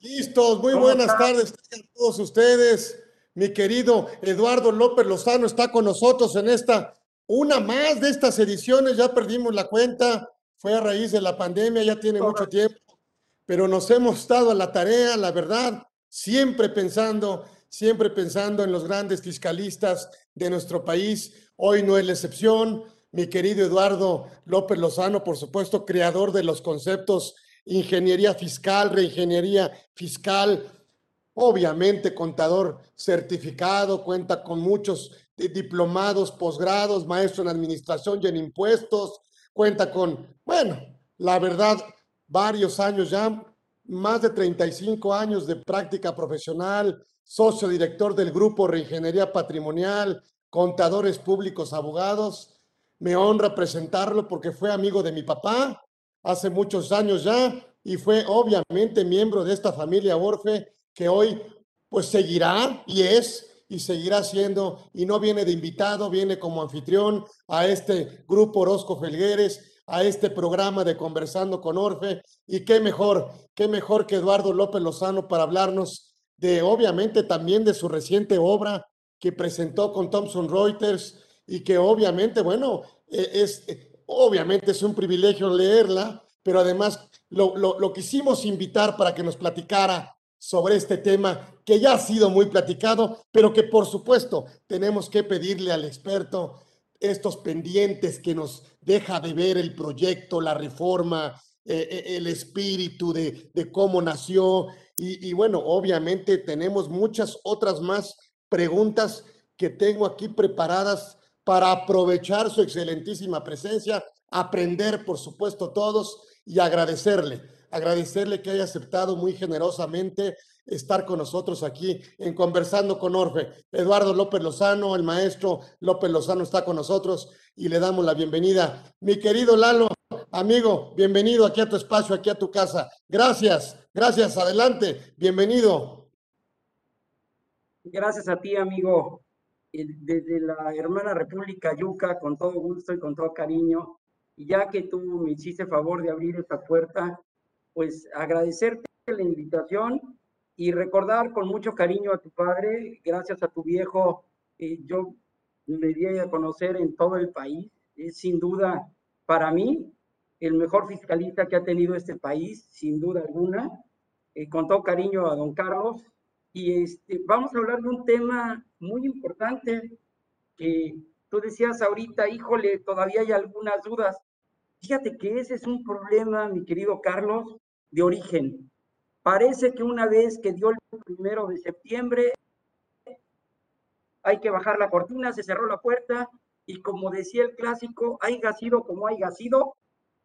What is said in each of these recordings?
Listos, muy buenas tardes a todos ustedes. Mi querido Eduardo López Lozano está con nosotros en esta, una más de estas ediciones, ya perdimos la cuenta, fue a raíz de la pandemia, ya tiene mucho tiempo, pero nos hemos estado a la tarea, la verdad, siempre pensando, siempre pensando en los grandes fiscalistas de nuestro país. Hoy no es la excepción. Mi querido Eduardo López Lozano, por supuesto, creador de los conceptos ingeniería fiscal, reingeniería fiscal, obviamente contador certificado, cuenta con muchos diplomados, posgrados, maestro en administración y en impuestos, cuenta con, bueno, la verdad, varios años ya, más de 35 años de práctica profesional, socio director del grupo Reingeniería Patrimonial, contadores públicos, abogados. Me honra presentarlo porque fue amigo de mi papá, hace muchos años ya y fue obviamente miembro de esta familia Orfe que hoy pues seguirá y es y seguirá siendo y no viene de invitado, viene como anfitrión a este grupo Orozco Felgueres, a este programa de Conversando con Orfe y qué mejor, qué mejor que Eduardo López Lozano para hablarnos de obviamente también de su reciente obra que presentó con Thomson Reuters y que obviamente, bueno, e, es, Obviamente es un privilegio leerla, pero además lo, quisimos invitar para que nos platicara sobre este tema que ya ha sido muy platicado, pero que por supuesto tenemos que pedirle al experto estos pendientes que nos deja de ver el proyecto, la reforma, eh, eh, el espíritu de, cómo nació. Y, y, bueno, obviamente tenemos muchas otras más preguntas que tengo aquí preparadas para aprovechar su excelentísima presencia, aprender, por supuesto, todos y agradecerle, agradecerle que haya aceptado muy generosamente estar con nosotros aquí en Conversando con Orfe. Eduardo López Lozano, el maestro López Lozano está con nosotros y le damos la bienvenida. Mi querido Lalo, amigo, bienvenido aquí a tu espacio, aquí a tu casa. Gracias, gracias, adelante, bienvenido. Gracias a ti, amigo desde la hermana República Yuca, con todo gusto y con todo cariño. Y ya que tú me hiciste favor de abrir esta puerta, pues agradecerte la invitación y recordar con mucho cariño a tu padre, gracias a tu viejo, eh, yo me di a conocer en todo el país. Es sin duda para mí el mejor fiscalista que ha tenido este país, sin duda alguna. Eh, con todo cariño a don Carlos, y este, vamos a hablar de un tema muy importante que tú decías ahorita, híjole, todavía hay algunas dudas. Fíjate que ese es un problema, mi querido Carlos, de origen. Parece que una vez que dio el primero de septiembre, hay que bajar la cortina, se cerró la puerta y como decía el clásico, hay sido como hay sido,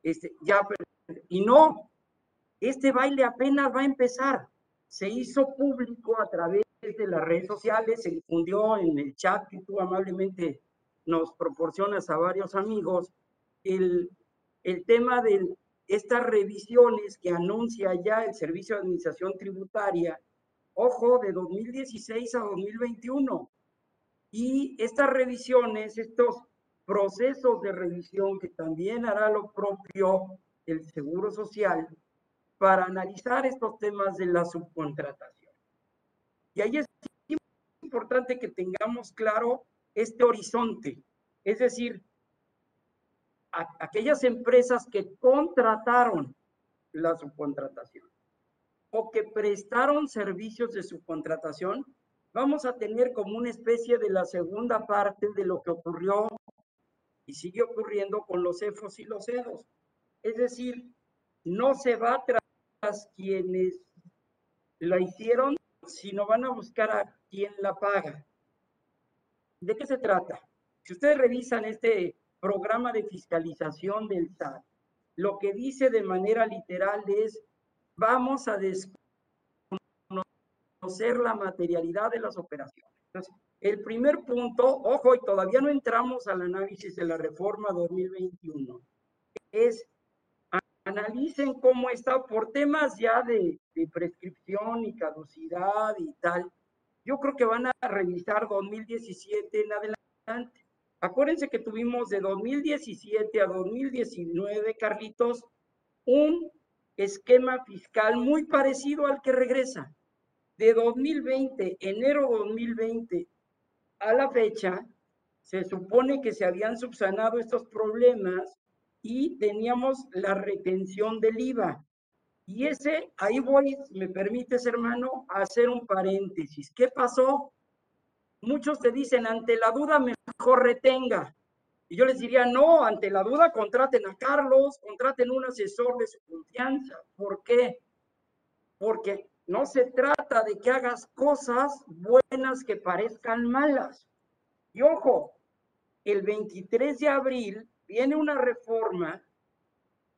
este, ya, y no, este baile apenas va a empezar se hizo público a través de las redes sociales, se difundió en el chat que tú amablemente nos proporcionas a varios amigos, el, el tema de estas revisiones que anuncia ya el Servicio de Administración Tributaria, ojo, de 2016 a 2021. Y estas revisiones, estos procesos de revisión que también hará lo propio el Seguro Social, para analizar estos temas de la subcontratación. Y ahí es importante que tengamos claro este horizonte, es decir, aquellas empresas que contrataron la subcontratación o que prestaron servicios de subcontratación, vamos a tener como una especie de la segunda parte de lo que ocurrió y sigue ocurriendo con los EFOS y los EDOS. Es decir, no se va a quienes la hicieron, sino van a buscar a quien la paga. ¿De qué se trata? Si ustedes revisan este programa de fiscalización del SAT, lo que dice de manera literal es, vamos a desconocer la materialidad de las operaciones. Entonces, el primer punto, ojo, y todavía no entramos al análisis de la reforma 2021, es analicen cómo está por temas ya de, prescripción y caducidad y tal. Yo creo que van a revisar 2017 en adelante. Acuérdense que tuvimos de 2017 a 2019, Carlitos, un esquema fiscal muy parecido al que regresa. De 2020, enero 2020 a la fecha, se supone que se habían subsanado estos problemas y teníamos la retención del IVA. Y ese, ahí voy, me permites, hermano, hacer un paréntesis. ¿Qué pasó? Muchos te dicen, ante la duda, mejor retenga. Y yo les diría, no, ante la duda, contraten a Carlos, contraten un asesor de su confianza. ¿Por qué? Porque no se trata de que hagas cosas buenas que parezcan malas. Y ojo, el 23 de abril viene una reforma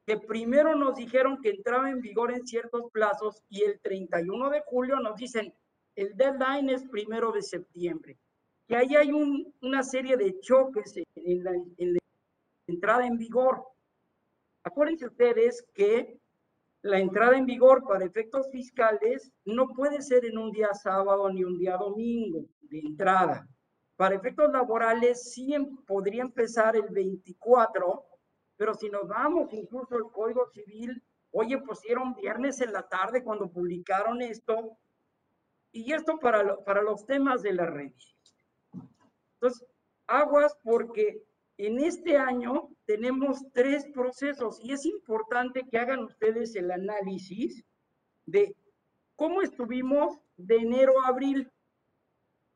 que primero nos dijeron que entraba en vigor en ciertos plazos y el 31 de julio nos dicen el deadline es primero de septiembre. Y ahí hay una serie de choques en la, en la entrada en vigor. Acuérdense ustedes que la entrada en vigor para efectos fiscales no puede ser en un día sábado ni un día domingo de entrada. Para efectos laborales sí em, podría empezar el 24, pero si nos vamos incluso al Código Civil, oye, pusieron viernes en la tarde cuando publicaron esto, y esto para, para los temas de la revisión. Entonces, aguas porque en este año tenemos tres procesos y es importante que hagan ustedes el análisis de cómo estuvimos de enero a abril.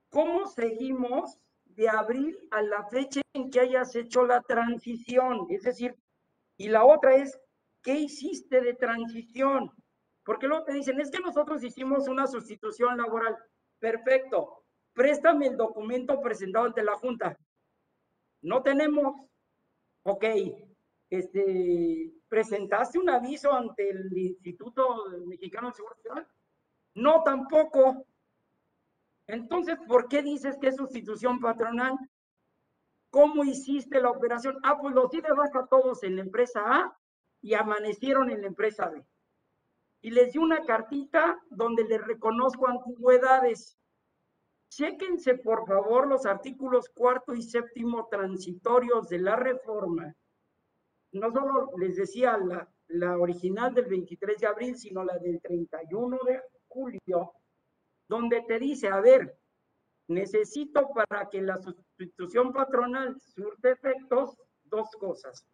¿Cómo seguimos de abril a la fecha en que hayas hecho la transición? Es decir, y la otra es, ¿qué hiciste de transición? Porque luego te dicen, es que nosotros hicimos una sustitución laboral. Perfecto. Préstame el documento presentado ante la Junta. No tenemos. Ok. Este, ¿Presentaste un aviso ante el Instituto Mexicano de Seguridad Social? No, tampoco. Entonces, ¿por qué dices que es sustitución patronal? ¿Cómo hiciste la operación? Ah, pues los di todos en la empresa A y amanecieron en la empresa B. Y les di una cartita donde les reconozco antigüedades. Chéquense, por favor, los artículos cuarto y séptimo transitorios de la reforma. No solo les decía la, la original del 23 de abril, sino la del 31 de julio, donde te dice, a ver, necesito para que la sustitución patronal surte efectos dos cosas.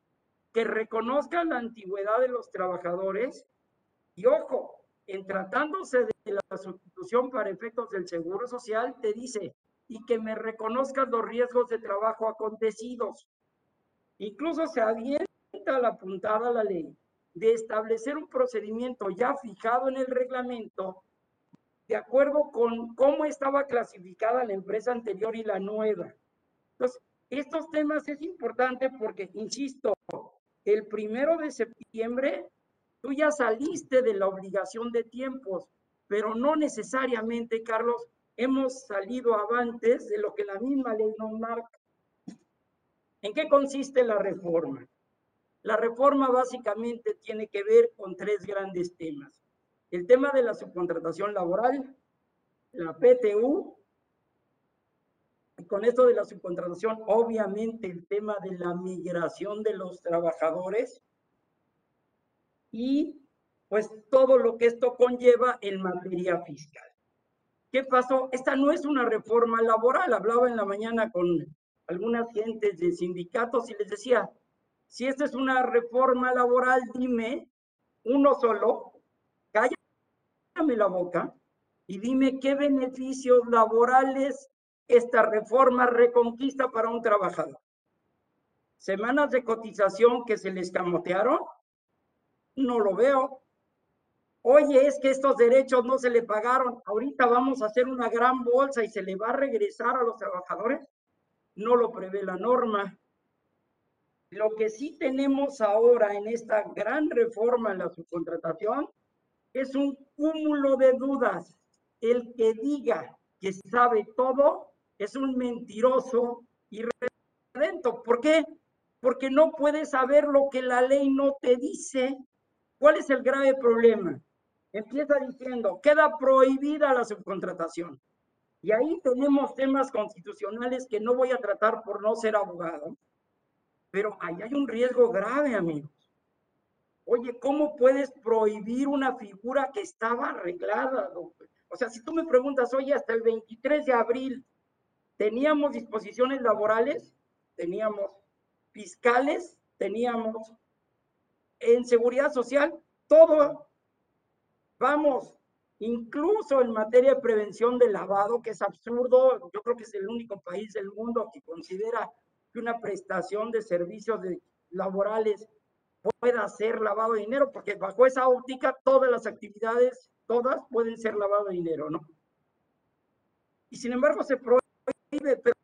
Que reconozca la antigüedad de los trabajadores y ojo, en tratándose de la sustitución para efectos del seguro social, te dice, y que me reconozcan los riesgos de trabajo acontecidos. Incluso se avienta la puntada a la ley de establecer un procedimiento ya fijado en el reglamento de acuerdo con cómo estaba clasificada la empresa anterior y la nueva. Entonces, estos temas es importante porque, insisto, el primero de septiembre tú ya saliste de la obligación de tiempos, pero no necesariamente, Carlos, hemos salido avantes de lo que la misma ley nos marca. ¿En qué consiste la reforma? La reforma básicamente tiene que ver con tres grandes temas el tema de la subcontratación laboral, la PTU, y con esto de la subcontratación, obviamente el tema de la migración de los trabajadores y pues todo lo que esto conlleva en materia fiscal. ¿Qué pasó? Esta no es una reforma laboral. Hablaba en la mañana con algunas gentes de sindicatos y les decía, si esta es una reforma laboral, dime uno solo, la boca y dime qué beneficios laborales esta reforma reconquista para un trabajador. Semanas de cotización que se les camotearon, no lo veo. Oye, es que estos derechos no se le pagaron. Ahorita vamos a hacer una gran bolsa y se le va a regresar a los trabajadores. No lo prevé la norma. Lo que sí tenemos ahora en esta gran reforma en la subcontratación es un cúmulo de dudas. El que diga que sabe todo es un mentiroso y redento. ¿Por qué? Porque no puedes saber lo que la ley no te dice. ¿Cuál es el grave problema? Empieza diciendo, queda prohibida la subcontratación. Y ahí tenemos temas constitucionales que no voy a tratar por no ser abogado, pero ahí hay un riesgo grave, amigos. Oye, ¿cómo puedes prohibir una figura que estaba arreglada? O sea, si tú me preguntas, oye, hasta el 23 de abril, ¿teníamos disposiciones laborales? Teníamos fiscales, teníamos en seguridad social, todo. Vamos, incluso en materia de prevención del lavado, que es absurdo, yo creo que es el único país del mundo que considera que una prestación de servicios laborales pueda ser lavado de dinero, porque bajo esa óptica todas las actividades, todas pueden ser lavado de dinero, ¿no? Y sin embargo se prohíbe, pero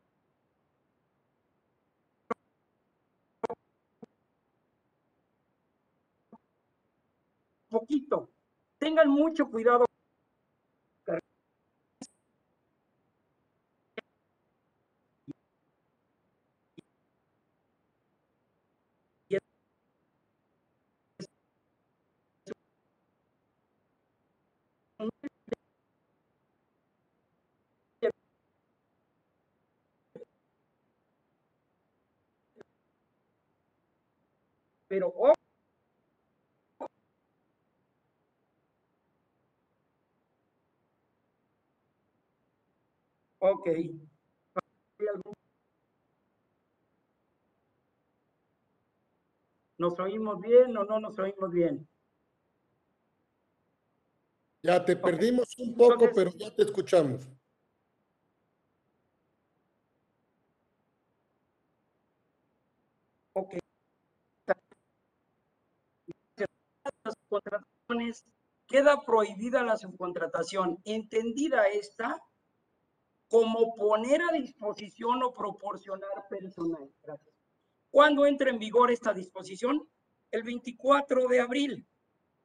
poquito. Tengan mucho cuidado Pero Ok. ¿Nos oímos bien o no nos oímos bien? Ya te perdimos un poco, pero ya te escuchamos. Ok. Las contrataciones, queda prohibida la subcontratación. Entendida esta, como poner a disposición o proporcionar personal. Gracias. ¿Cuándo entra en vigor esta disposición? El 24 de abril.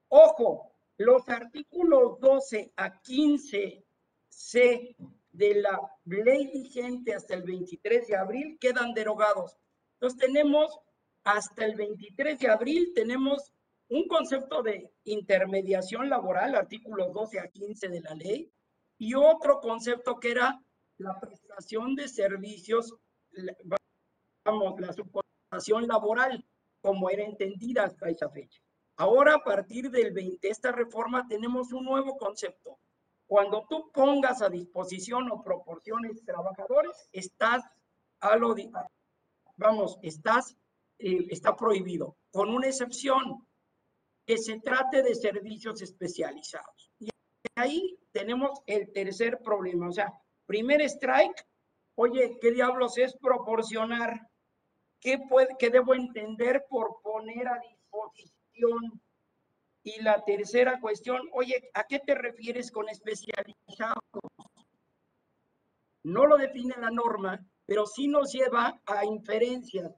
Ojo, los artículos 12 a 15 C de la ley vigente hasta el 23 de abril quedan derogados. Entonces tenemos hasta el 23 de abril tenemos un concepto de intermediación laboral, artículos 12 a 15 de la ley, y otro concepto que era la prestación de servicios, vamos, la subcontratación laboral, como era entendida hasta esa fecha. Ahora, a partir del 20, esta reforma, tenemos un nuevo concepto. Cuando tú pongas a disposición o proporciones trabajadores, estás a lo, vamos, estás, eh, está prohibido, con una excepción, que se trate de servicios especializados. Y ahí tenemos el tercer problema, o sea, Primer strike, oye, ¿qué diablos es proporcionar? ¿Qué, puede, qué debo entender por poner a disposición? Y la tercera cuestión, oye, ¿a qué te refieres con especializado? No lo define la norma, pero sí nos lleva a inferencias.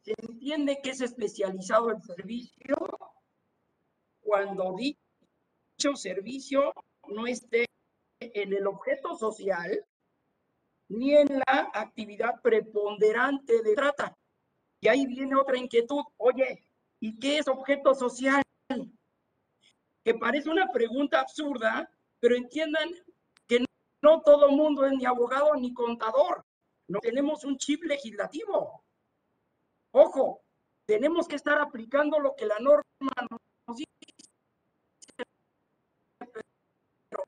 Se entiende que es especializado el servicio cuando dicho servicio no esté en el objeto social ni en la actividad preponderante de trata. Y ahí viene otra inquietud. Oye, ¿y qué es objeto social? Que parece una pregunta absurda, pero entiendan que no todo mundo es ni abogado ni contador. No tenemos un chip legislativo. Ojo, tenemos que estar aplicando lo que la norma nos dice. Pero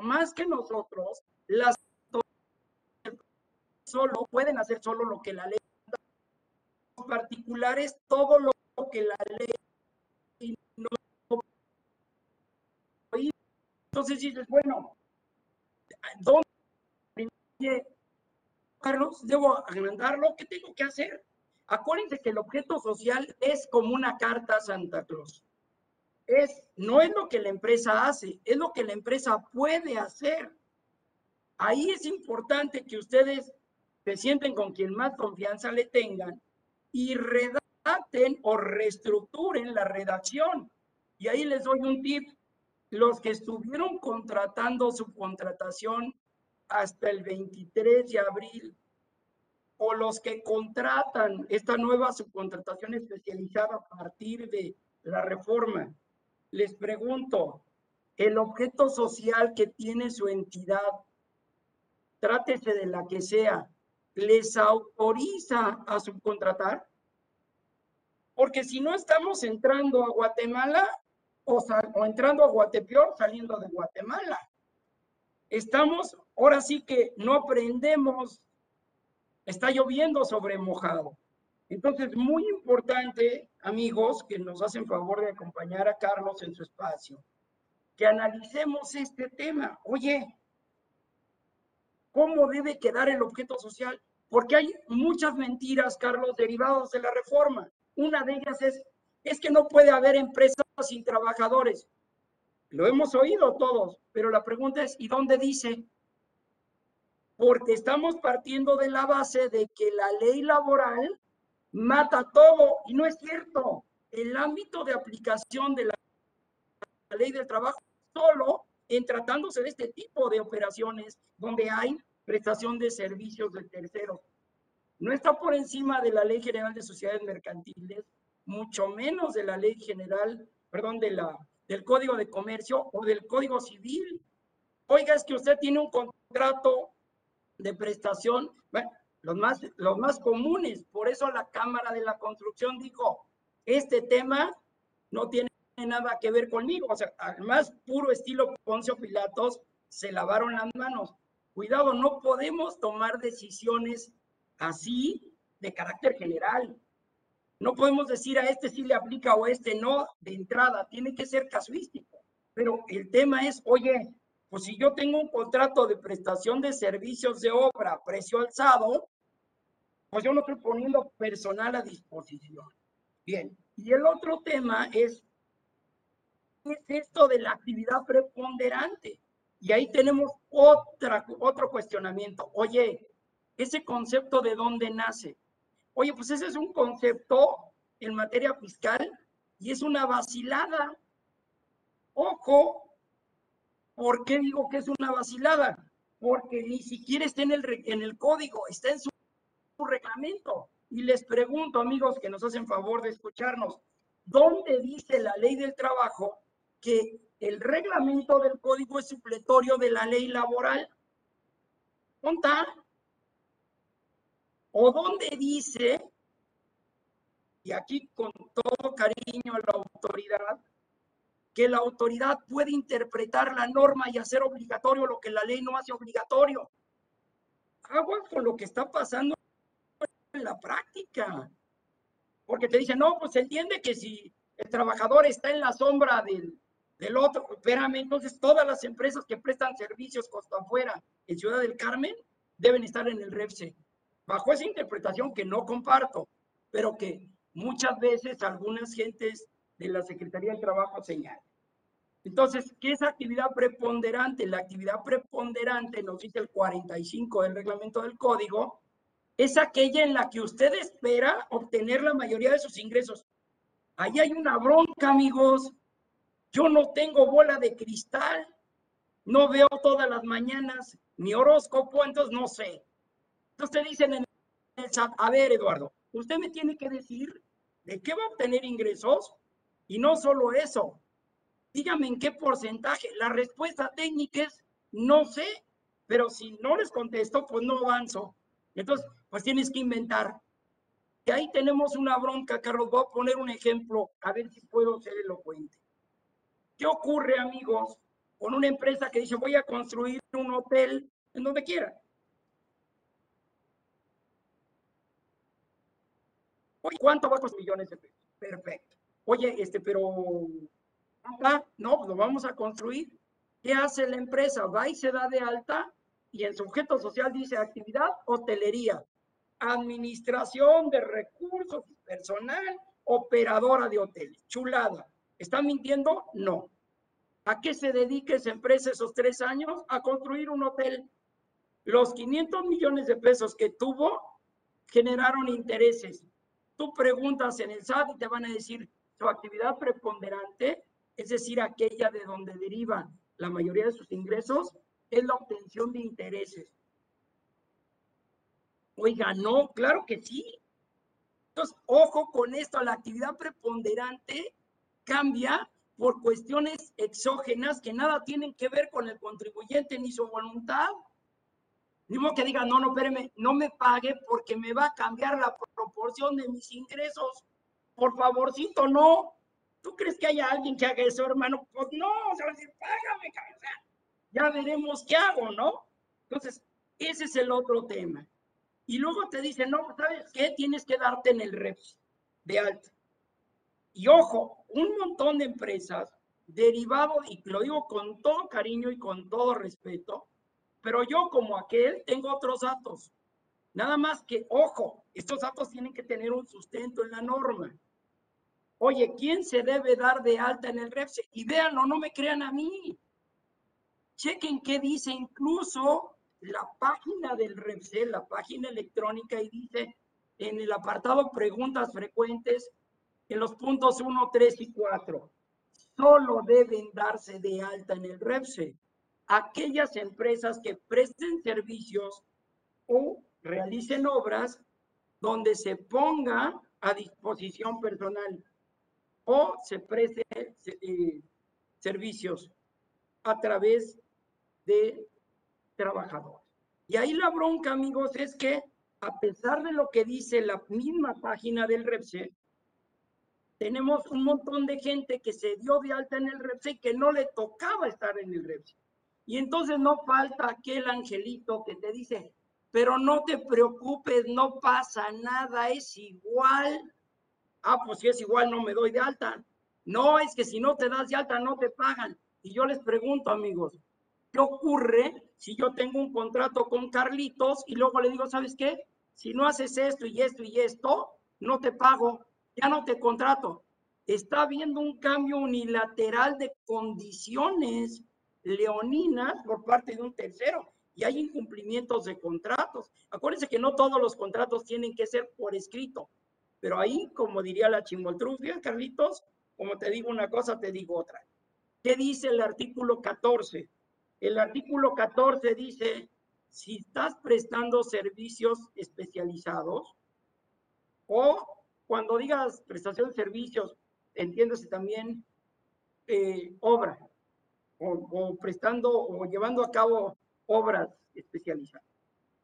más que nosotros, las solo, pueden hacer solo lo que la ley Los particulares, todo lo que la ley no entonces dices, bueno, ¿dónde Carlos, debo agrandarlo? ¿Qué tengo que hacer? Acuérdense que el objeto social es como una carta a Santa Cruz. No es lo que la empresa hace, es lo que la empresa puede hacer. Ahí es importante que ustedes se sienten con quien más confianza le tengan y redacten o reestructuren la redacción. Y ahí les doy un tip. Los que estuvieron contratando su contratación hasta el 23 de abril o los que contratan esta nueva subcontratación especializada a partir de la reforma, les pregunto, el objeto social que tiene su entidad, trátese de la que sea, les autoriza a subcontratar? Porque si no estamos entrando a Guatemala o, entrando a Guatepeor saliendo de Guatemala. Estamos, ahora sí que no aprendemos, está lloviendo sobre mojado. Entonces, muy importante, amigos, que nos hacen favor de acompañar a Carlos en su espacio, que analicemos este tema. Oye, ¿cómo debe quedar el objeto social? Porque hay muchas mentiras, Carlos, derivadas de la reforma. Una de ellas es, es que no puede haber empresas sin trabajadores. Lo hemos oído todos, pero la pregunta es, ¿y dónde dice? Porque estamos partiendo de la base de que la ley laboral mata todo, y no es cierto. El ámbito de aplicación de la ley del trabajo solo en tratándose de este tipo de operaciones donde hay prestación de servicios de terceros. No está por encima de la Ley General de Sociedades Mercantiles, mucho menos de la Ley General, perdón, de la del Código de Comercio o del Código Civil. Oiga, es que usted tiene un contrato de prestación, los más, los más comunes. Por eso la Cámara de la Construcción dijo, este tema no tiene nada que ver conmigo. O sea, al más puro estilo Poncio Pilatos, se lavaron las manos. Cuidado, no podemos tomar decisiones así de carácter general. No podemos decir a este sí le aplica o a este no de entrada, tiene que ser casuístico. Pero el tema es, oye, pues si yo tengo un contrato de prestación de servicios de obra a precio alzado, pues yo no estoy poniendo personal a disposición. Bien, y el otro tema es, es esto de la actividad preponderante. Y ahí tenemos otra, otro cuestionamiento. Oye, ese concepto de dónde nace. Oye, pues ese es un concepto en materia fiscal y es una vacilada. Ojo, ¿por qué digo que es una vacilada? Porque ni siquiera está en el, en el código, está en su, reglamento. Y les pregunto, amigos que nos hacen favor de escucharnos, ¿dónde dice la ley del trabajo que el reglamento del código es supletorio de la ley laboral? ¿Dónde o dónde dice, y aquí con todo cariño a la autoridad, que la autoridad puede interpretar la norma y hacer obligatorio lo que la ley no hace obligatorio. Agua con lo que está pasando en la práctica. Porque te dicen, no, pues entiende que si el trabajador está en la sombra del, del otro, espérame, entonces todas las empresas que prestan servicios costa afuera en Ciudad del Carmen deben estar en el REPSE bajo esa interpretación que no comparto, pero que muchas veces algunas gentes de la Secretaría del Trabajo señalan. Entonces, ¿qué es actividad preponderante? La actividad preponderante, nos dice el 45 del reglamento del código, es aquella en la que usted espera obtener la mayoría de sus ingresos. Ahí hay una bronca, amigos. Yo no tengo bola de cristal, no veo todas las mañanas mi horóscopo, entonces no sé. Entonces dicen en el chat, a ver, Eduardo, usted me tiene que decir de qué va a obtener ingresos y no solo eso. Dígame en qué porcentaje. La respuesta técnica es no sé, pero si no les contesto, pues no avanzo. Entonces, pues tienes que inventar. Y ahí tenemos una bronca, Carlos. Voy a poner un ejemplo, a ver si puedo ser elocuente. ¿Qué ocurre, amigos, con una empresa que dice voy a construir un hotel en donde quiera? ¿cuánto va a costar millones de pesos? Perfecto. Oye, este, pero, ah, no, lo vamos a construir. ¿Qué hace la empresa? Va y se da de alta y en su objeto social dice actividad hotelería, administración de recursos personal, operadora de hoteles. Chulada. ¿Está mintiendo? No. ¿A qué se dedica esa empresa esos tres años? A construir un hotel. Los 500 millones de pesos que tuvo generaron intereses tú preguntas en el SAT y te van a decir su actividad preponderante, es decir, aquella de donde derivan la mayoría de sus ingresos, es la obtención de intereses. Oiga, no, claro que sí. Entonces, ojo con esto, la actividad preponderante cambia por cuestiones exógenas que nada tienen que ver con el contribuyente ni su voluntad. Ni modo que diga, no, no, espéreme, no me pague porque me va a cambiar la proporción de mis ingresos. por favorcito, no. ¿Tú crees que haya alguien que haga eso, hermano? Pues no, o sea, págame, ya veremos qué hago, ¿no? Entonces, ese es el otro tema. Y luego te dicen, no, ¿sabes qué? Tienes que darte en el REPS de alta. Y ojo, un montón de empresas derivado, y lo digo con todo cariño y con todo respeto, pero yo como aquel tengo otros datos. Nada más que, ojo, estos datos tienen que tener un sustento en la norma. Oye, ¿quién se debe dar de alta en el REPSE? Y véanlo, no me crean a mí. Chequen qué dice incluso la página del REPSE, la página electrónica, y dice en el apartado preguntas frecuentes, en los puntos 1, 3 y 4, solo deben darse de alta en el REPSE aquellas empresas que presten servicios o realicen obras donde se ponga a disposición personal o se preste eh, servicios a través de trabajadores. Y ahí la bronca, amigos, es que a pesar de lo que dice la misma página del REPSE, tenemos un montón de gente que se dio de alta en el REPSE y que no le tocaba estar en el REPSE. Y entonces no falta aquel angelito que te dice, pero no te preocupes, no pasa nada, es igual. Ah, pues si es igual, no me doy de alta. No, es que si no te das de alta, no te pagan. Y yo les pregunto, amigos, ¿qué ocurre si yo tengo un contrato con Carlitos y luego le digo, ¿sabes qué? Si no haces esto y esto y esto, no te pago, ya no te contrato. Está habiendo un cambio unilateral de condiciones leoninas por parte de un tercero y hay incumplimientos de contratos. Acuérdense que no todos los contratos tienen que ser por escrito, pero ahí, como diría la chimoltrufia, Carlitos, como te digo una cosa, te digo otra. ¿Qué dice el artículo 14? El artículo 14 dice, si estás prestando servicios especializados o cuando digas prestación de servicios, entiéndase también eh, obra o, o prestando o llevando a cabo obras especializadas.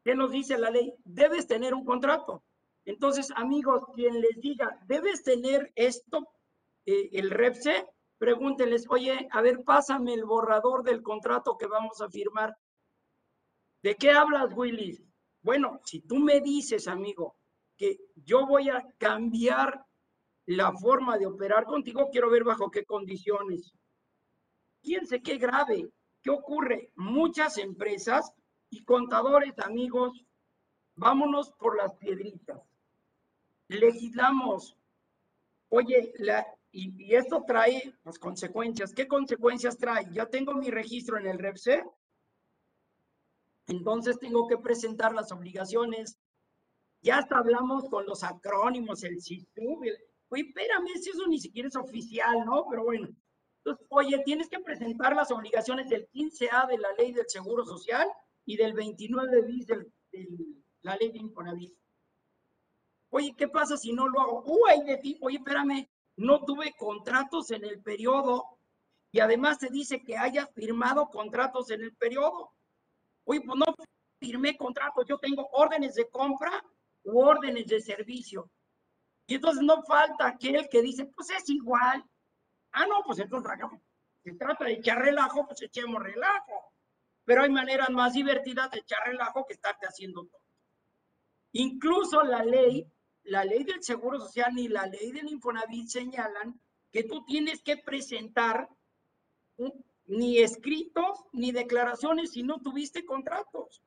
¿Qué nos dice la ley? Debes tener un contrato. Entonces, amigos, quien les diga, debes tener esto, eh, el REPSE, pregúntenles, oye, a ver, pásame el borrador del contrato que vamos a firmar. ¿De qué hablas, Willis? Bueno, si tú me dices, amigo, que yo voy a cambiar la forma de operar contigo, quiero ver bajo qué condiciones. Fíjense qué grave. ¿Qué ocurre? Muchas empresas y contadores, amigos, vámonos por las piedritas. Legislamos. Oye, la, y, esto trae las pues, consecuencias. ¿Qué consecuencias trae? Ya tengo mi registro en el REPSE, entonces tengo que presentar las obligaciones. Ya hasta hablamos con los acrónimos, el CISUB. Oye, espérame, si eso ni siquiera es oficial, ¿no? Pero bueno, entonces, oye, tienes que presentar las obligaciones del 15A de la ley del Seguro Social y del 29 bis de la ley de Infonavit. Oye, ¿qué pasa si no lo hago? Uy, de ti, oye, espérame, no tuve contratos en el periodo y además se dice que hayas firmado contratos en el periodo. Oye, pues no firmé contratos, yo tengo órdenes de compra u órdenes de servicio. Y entonces no falta aquel que dice, pues es igual, Ah, no, pues entonces se trata de echar relajo, pues echemos relajo. Pero hay maneras más divertidas de echar relajo que estarte haciendo todo. Incluso la ley, la ley del Seguro Social ni la ley del Infonavit señalan que tú tienes que presentar ni escritos ni declaraciones si no tuviste contratos.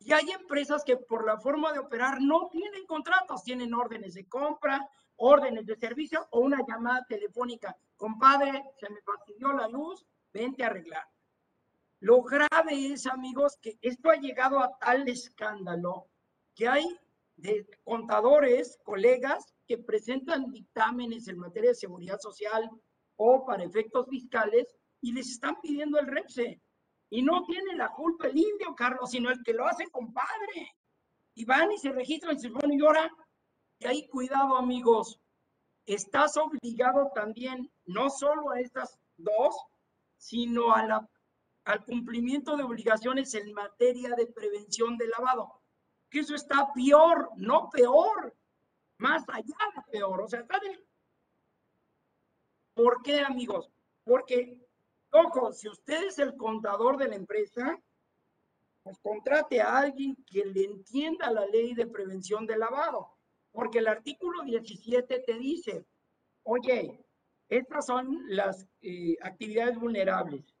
Y hay empresas que por la forma de operar no tienen contratos, tienen órdenes de compra, órdenes de servicio o una llamada telefónica. Compadre, se me fastidió la luz, vente a arreglar. Lo grave es, amigos, que esto ha llegado a tal escándalo que hay de contadores, colegas, que presentan dictámenes en materia de seguridad social o para efectos fiscales y les están pidiendo el REPSE. Y no tiene la culpa el indio, Carlos, sino el que lo hace compadre. Y van y se registran y se y ahora y ahí cuidado amigos, estás obligado también no solo a estas dos, sino a la, al cumplimiento de obligaciones en materia de prevención de lavado. Eso está peor, no peor. más allá de peor, o sea, está del... ¿Por qué, amigos? Porque, ojo, si usted es el contador de la empresa, pues contrate a alguien que le entienda la ley de prevención de lavado, porque el artículo 17 te dice, oye, estas son las eh, actividades vulnerables.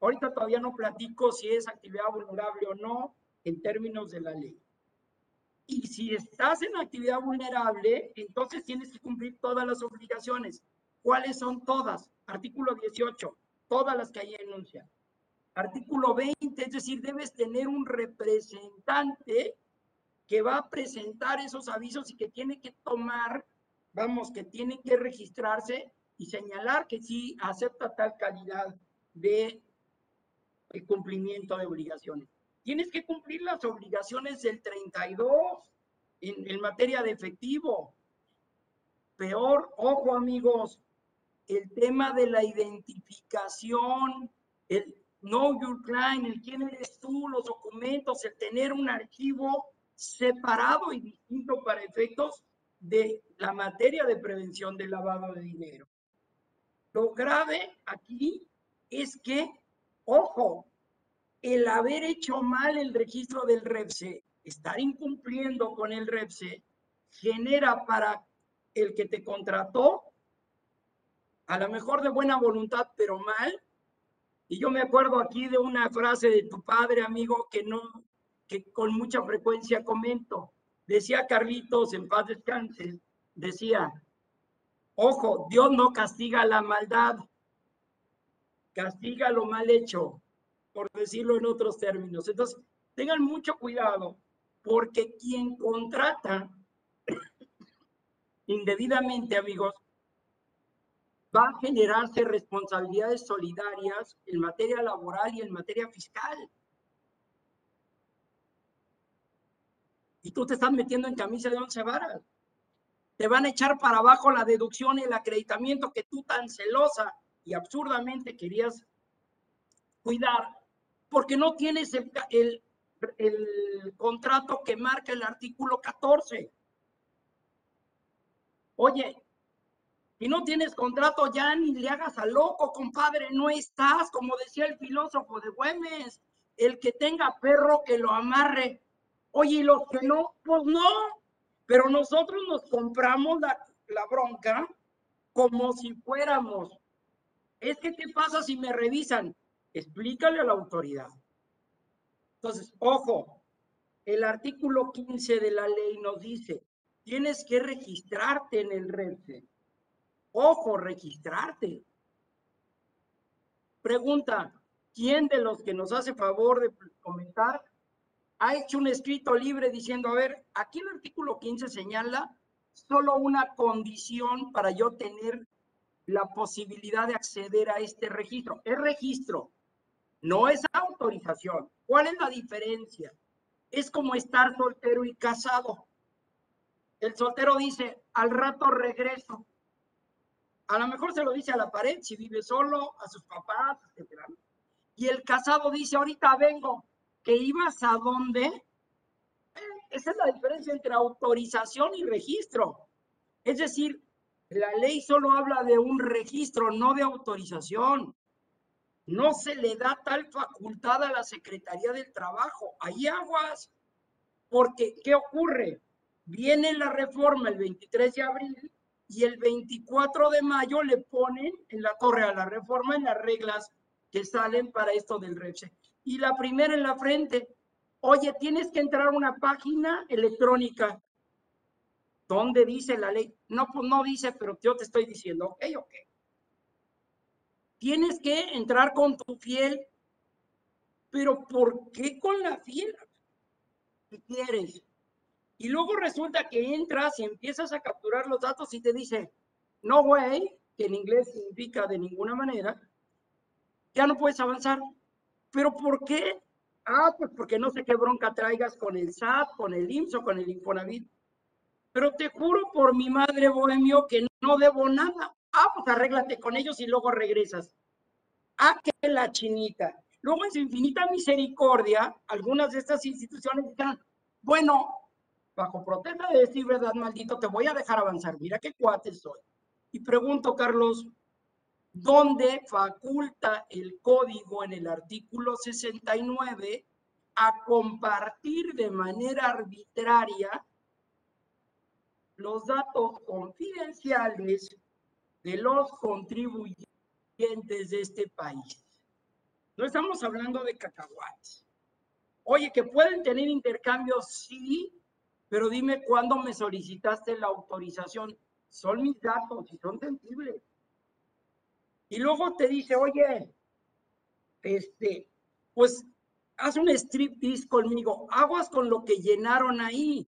Ahorita todavía no platico si es actividad vulnerable o no en términos de la ley. Y si estás en actividad vulnerable, entonces tienes que cumplir todas las obligaciones. ¿Cuáles son todas? Artículo 18, todas las que ahí enuncian. Artículo 20, es decir, debes tener un representante que va a presentar esos avisos y que tiene que tomar, vamos, que tiene que registrarse y señalar que sí acepta tal calidad de cumplimiento de obligaciones. Tienes que cumplir las obligaciones del 32 en, en materia de efectivo. Peor, ojo amigos, el tema de la identificación, el know your client, el quién eres tú, los documentos, el tener un archivo separado y distinto para efectos de la materia de prevención del lavado de dinero. Lo grave aquí es que, ojo, el haber hecho mal el registro del REPSE, estar incumpliendo con el REPSE, genera para el que te contrató, a lo mejor de buena voluntad, pero mal. Y yo me acuerdo aquí de una frase de tu padre, amigo, que no, que con mucha frecuencia comento. Decía Carlitos, en paz descanse, decía, Ojo, Dios no castiga la maldad, castiga lo mal hecho, por decirlo en otros términos. Entonces, tengan mucho cuidado, porque quien contrata indebidamente, amigos, va a generarse responsabilidades solidarias en materia laboral y en materia fiscal. Y tú te estás metiendo en camisa de once varas te van a echar para abajo la deducción y el acreditamiento que tú tan celosa y absurdamente querías cuidar, porque no tienes el, el, contrato que marca el artículo 14. Oye, si no tienes contrato ya ni le hagas a loco, compadre, no estás, como decía el filósofo de Güemes, el que tenga perro que lo amarre. Oye, y los que no, pues no, pero nosotros nos compramos la, bronca como si fuéramos. Es que, ¿qué pasa si me revisan? Explícale a la autoridad. Entonces, ojo, el artículo 15 de la ley nos dice, tienes que registrarte en el REPSE. Ojo, registrarte. Pregunta, ¿quién de los que nos hace favor de comentar ha hecho un escrito libre diciendo, a ver, aquí el artículo 15 señala solo una condición para yo tener la posibilidad de acceder a este registro. Es registro, no es autorización. ¿Cuál es la diferencia? Es como estar soltero y casado. El soltero dice, al rato regreso. A lo mejor se lo dice a la pared si vive solo, a sus papás, etc. Y el casado dice, ahorita vengo que ibas a dónde, esa es la diferencia entre autorización y registro. Es decir, la ley solo habla de un registro, no de autorización. No se le da tal facultad a la Secretaría del Trabajo. Hay aguas. Porque, ¿qué ocurre? Viene la reforma el 23 de abril y el 24 de mayo le ponen en la torre a la reforma en las reglas que salen para esto del REPSE y la primera en la frente. Oye, tienes que entrar a una página electrónica. ¿Dónde dice la ley? No, pues no dice, pero yo te estoy diciendo, ok, ok. Tienes que entrar con tu fiel. Pero ¿por qué con la fiel? ¿Qué quieres? Y luego resulta que entras y empiezas a capturar los datos y te dice, no way, que en inglés significa de ninguna manera, ya no puedes avanzar. ¿Pero por qué? Ah, pues porque no sé qué bronca traigas con el SAT, con el IMSS o con el Infonavit. Pero te juro por mi madre, Bohemio, que no debo nada. Ah, pues arréglate con ellos y luego regresas. Ah, que la chinita. Luego en su infinita misericordia, algunas de estas instituciones dijeron, bueno, bajo protesta de decir verdad, maldito, te voy a dejar avanzar. Mira qué cuate soy. Y pregunto, Carlos, ¿dónde faculta el código en el artículo 69 a compartir de manera arbitraria los datos confidenciales de los contribuyentes de este país. No estamos hablando de cacahuates. Oye, que pueden tener intercambios, sí, pero dime cuándo me solicitaste la autorización. Son mis datos y son sensibles. Y luego te dice, oye, este, pues haz un striptease conmigo, aguas con lo que llenaron ahí,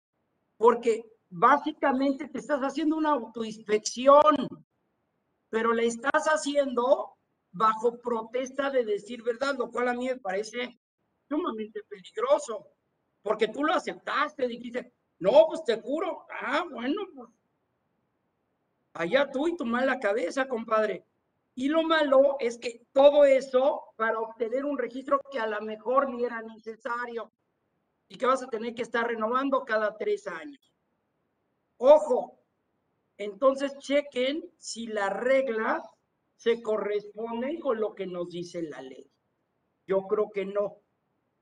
porque básicamente te estás haciendo una autoinspección, pero le estás haciendo bajo protesta de decir verdad, lo cual a mí me parece sumamente peligroso, porque tú lo aceptaste, dijiste, no, pues te juro, ah, bueno, pues allá tú y tu mala cabeza, compadre. Y lo malo es que todo eso para obtener un registro que a lo mejor ni era necesario y que vas a tener que estar renovando cada tres años. Ojo, entonces chequen si las reglas se corresponden con lo que nos dice la ley. Yo creo que no.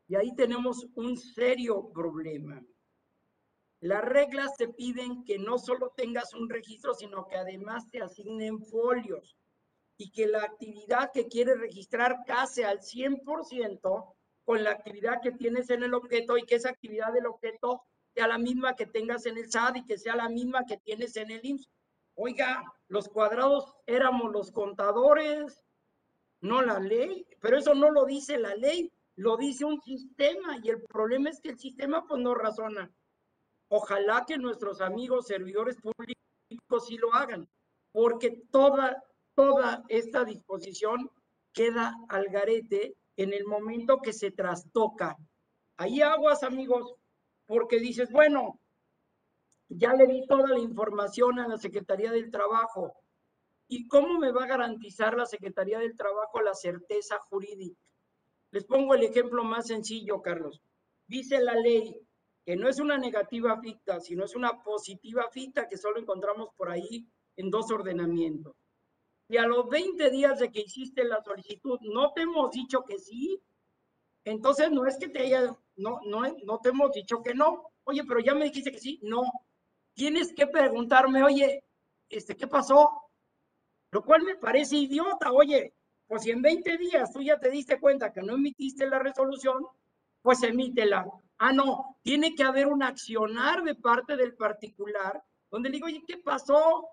Y ahí tenemos un serio problema. Las reglas te piden que no solo tengas un registro, sino que además te asignen folios y que la actividad que quieres registrar case al 100% con la actividad que tienes en el objeto y que esa actividad del objeto sea la misma que tengas en el SAT y que sea la misma que tienes en el IMSS. Oiga, los cuadrados éramos los contadores, no la ley, pero eso no lo dice la ley, lo dice un sistema y el problema es que el sistema pues no razona. Ojalá que nuestros amigos servidores públicos sí lo hagan, porque toda toda esta disposición queda al garete en el momento que se trastoca. Ahí aguas, amigos, porque dices, bueno, ya le di toda la información a la Secretaría del Trabajo. ¿Y cómo me va a garantizar la Secretaría del Trabajo la certeza jurídica? Les pongo el ejemplo más sencillo, Carlos. Dice la ley que no es una negativa ficta, sino es una positiva ficta que solo encontramos por ahí en dos ordenamientos y a los 20 días de que hiciste la solicitud no te hemos dicho que sí, entonces no es que te haya, no, no, no te hemos dicho que no. Oye, pero ya me dijiste que sí, no. Tienes que preguntarme, oye, este, ¿qué pasó? Lo cual me parece idiota, oye, pues si en 20 días tú ya te diste cuenta que no emitiste la resolución, pues emítela. Ah, no, tiene que haber un accionar de parte del particular donde le digo, oye, ¿qué pasó?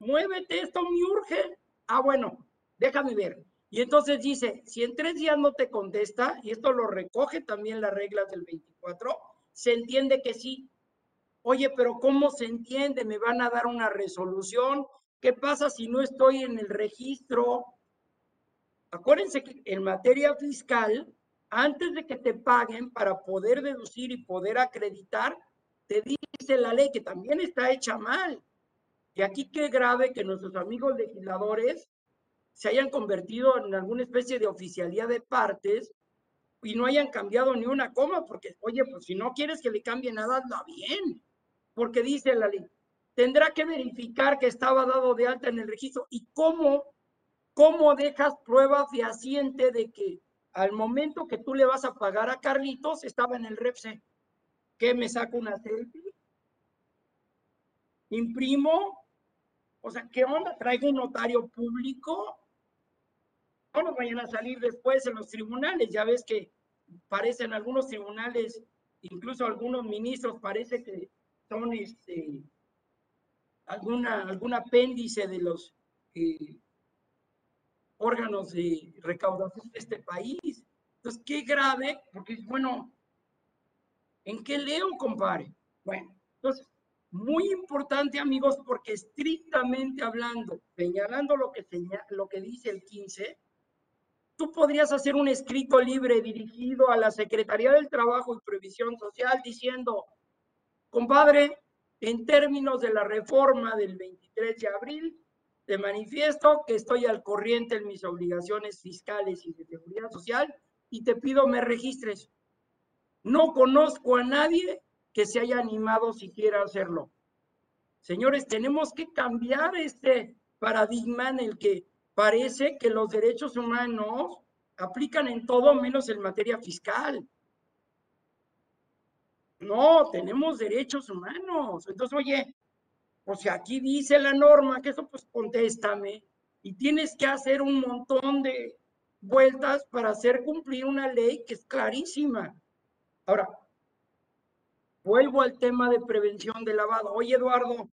Muévete, esto me urge. Ah, bueno, déjame ver. Y entonces dice, si en tres días no te contesta, y esto lo recoge también las reglas del 24, se entiende que sí. Oye, pero ¿cómo se entiende? ¿Me van a dar una resolución? ¿Qué pasa si no estoy en el registro? Acuérdense que en materia fiscal, antes de que te paguen para poder deducir y poder acreditar, te dice la ley que también está hecha mal. Y aquí qué grave que nuestros amigos legisladores se hayan convertido en alguna especie de oficialía de partes y no hayan cambiado ni una coma, porque, oye, pues si no quieres que le cambie nada, hazla bien, porque dice la ley, tendrá que verificar que estaba dado de alta en el registro. ¿Y cómo, cómo dejas prueba fehaciente de que al momento que tú le vas a pagar a Carlitos estaba en el REPSE? ¿Qué me saco una selfie? ¿Imprimo? O sea, ¿qué onda? ¿Traigo un notario público? No nos vayan a salir después en los tribunales. Ya ves que parecen algunos tribunales, incluso algunos ministros, parece que son este, alguna, algún apéndice de los eh, órganos de recaudación de este país. Entonces, qué grave, porque, bueno, ¿en qué leo, compadre? Bueno, entonces, muy importante, amigos, porque estrictamente hablando, señalando lo que, lo que dice el 15, tú podrías hacer un escrito libre dirigido a la Secretaría del Trabajo y Previsión Social diciendo, compadre, en términos de la reforma del 23 de abril, te manifiesto que estoy al corriente en mis obligaciones fiscales y de seguridad social y te pido me registres. No conozco a nadie que se haya animado siquiera a hacerlo. Señores, tenemos que cambiar este paradigma en el que parece que los derechos humanos aplican en todo menos en materia fiscal. No, tenemos derechos humanos. Entonces, oye, o sea, aquí dice la norma que eso, pues contéstame. Y tienes que hacer un montón de vueltas para hacer cumplir una ley que es clarísima. Ahora, vuelvo al tema de prevención de lavado. Oye, Eduardo,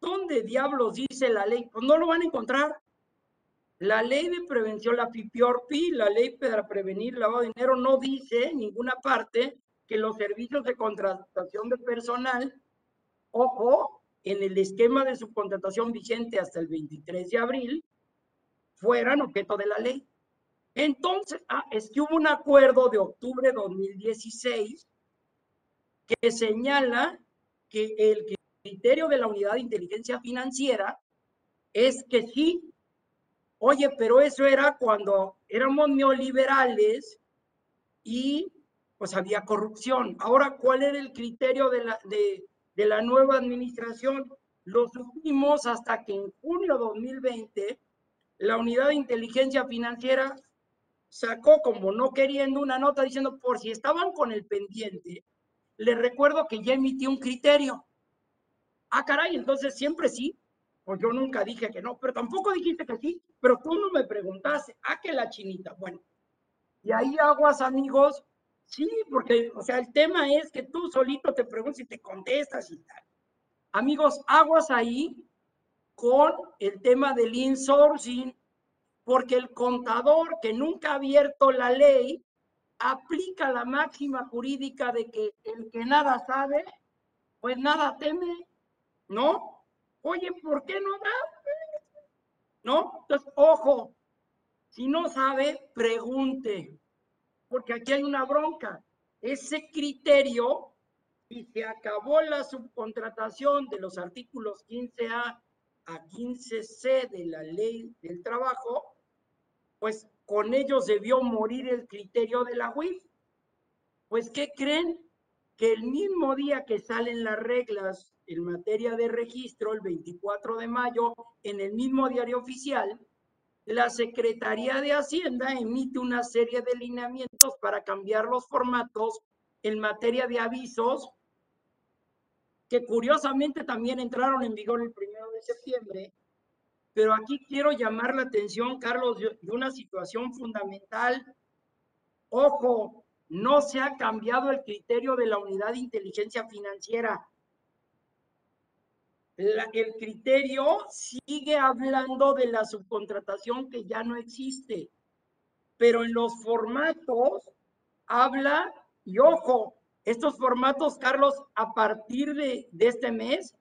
¿dónde diablos dice la ley? Pues no lo van a encontrar. La ley de prevención, la PIPIORPI, la ley para prevenir lavado de dinero, no dice en ninguna parte que los servicios de contratación de personal, ojo, en el esquema de subcontratación vigente hasta el 23 de abril, fueran objeto de la ley. Entonces, ah, es que hubo un acuerdo de octubre de 2016 que señala que el criterio de la unidad de inteligencia financiera es que sí, oye, pero eso era cuando éramos neoliberales y pues había corrupción. Ahora, ¿cuál era el criterio de la, de, la nueva administración? Lo supimos hasta que en junio de 2020 la unidad de inteligencia financiera sacó como no queriendo una nota diciendo por si estaban con el pendiente, les recuerdo que ya emití un criterio. Ah, caray, entonces siempre sí. Pues yo nunca dije que no, pero tampoco dijiste que sí, pero tú no me preguntaste, ah, que la chinita. Bueno, y ahí aguas, amigos, sí, porque, o sea, el tema es que tú solito te preguntas y te contestas y tal. Amigos, aguas ahí con el tema del insourcing, porque el contador que nunca ha abierto la ley aplica la máxima jurídica de que el que nada sabe, pues nada teme, ¿no? Oye, ¿por qué no da? ¿No? Entonces, ojo, si no sabe, pregunte, porque aquí hay una bronca. Ese criterio, y se acabó la subcontratación de los artículos 15A a 15C de la ley del trabajo, pues con ellos debió morir el criterio de la UIF. Pues, ¿qué creen? Que el mismo día que salen las reglas en materia de registro, el 24 de mayo, en el mismo diario oficial, la Secretaría de Hacienda emite una serie de lineamientos para cambiar los formatos en materia de avisos, que curiosamente también entraron en vigor el primero de septiembre, pero aquí quiero llamar la atención, Carlos, de una situación fundamental. Ojo, no se ha cambiado el criterio de la unidad de inteligencia financiera. El criterio sigue hablando de la subcontratación que ya no existe, pero en los formatos habla, y ojo, estos formatos, Carlos, a partir de, de este mes,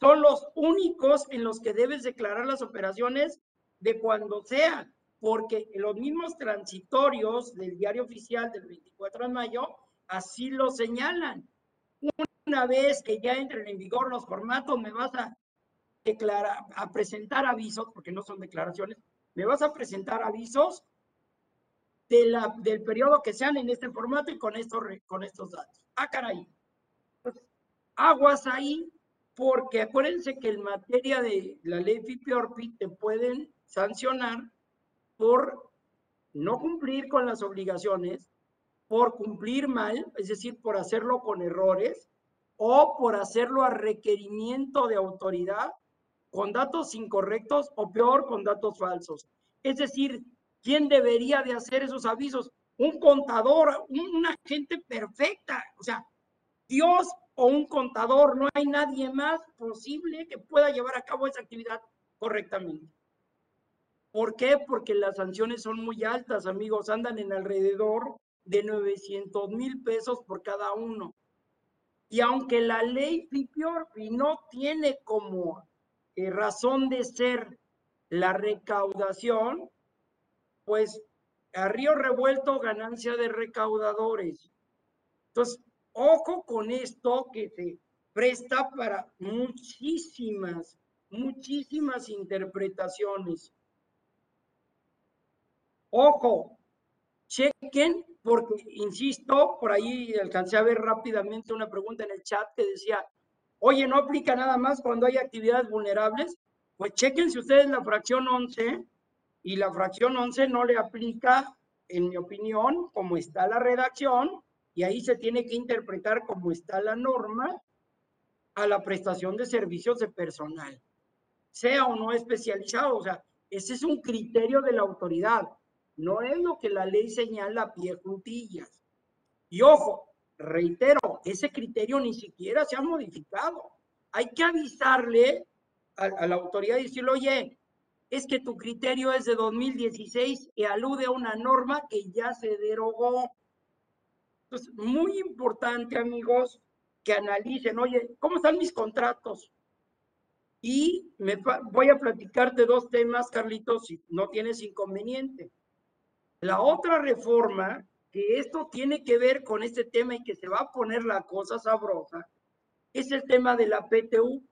son los únicos en los que debes declarar las operaciones de cuando sea, porque los mismos transitorios del diario oficial del 24 de mayo así lo señalan. Una vez que ya entren en vigor los formatos, me vas a declarar, a presentar avisos, porque no son declaraciones, me vas a presentar avisos de la, del periodo que sean en este formato y con estos, con estos datos. Ah, caray. Pues, aguas ahí, porque acuérdense que en materia de la ley FIPIORPI te pueden sancionar por no cumplir con las obligaciones, por cumplir mal, es decir, por hacerlo con errores, o por hacerlo a requerimiento de autoridad con datos incorrectos o peor, con datos falsos. Es decir, ¿quién debería de hacer esos avisos? Un contador, una gente perfecta. O sea, Dios o un contador, no hay nadie más posible que pueda llevar a cabo esa actividad correctamente. ¿Por qué? Porque las sanciones son muy altas, amigos, andan en alrededor de 900 mil pesos por cada uno. Y aunque la ley y no tiene como eh, razón de ser la recaudación, pues a río revuelto ganancia de recaudadores. Entonces, Ojo con esto que se presta para muchísimas, muchísimas interpretaciones. Ojo, chequen, porque, insisto, por ahí alcancé a ver rápidamente una pregunta en el chat que decía, oye, ¿no aplica nada más cuando hay actividades vulnerables? Pues chequense ustedes la fracción 11 y la fracción 11 no le aplica, en mi opinión, como está la redacción, y ahí se tiene que interpretar como está la norma a la prestación de servicios de personal, sea o no especializado. O sea, ese es un criterio de la autoridad, no es lo que la ley señala a pie juntillas. Y ojo, reitero, ese criterio ni siquiera se ha modificado. Hay que avisarle a, la autoridad y decirle, oye, es que tu criterio es de 2016 y alude a una norma que ya se derogó. Entonces, muy importante, amigos, que analicen, oye, ¿cómo están mis contratos? Y me voy a platicarte dos temas, Carlitos, si no tienes inconveniente. La otra reforma, que esto tiene que ver con este tema y que se va a poner la cosa sabrosa, es el tema de la PTU.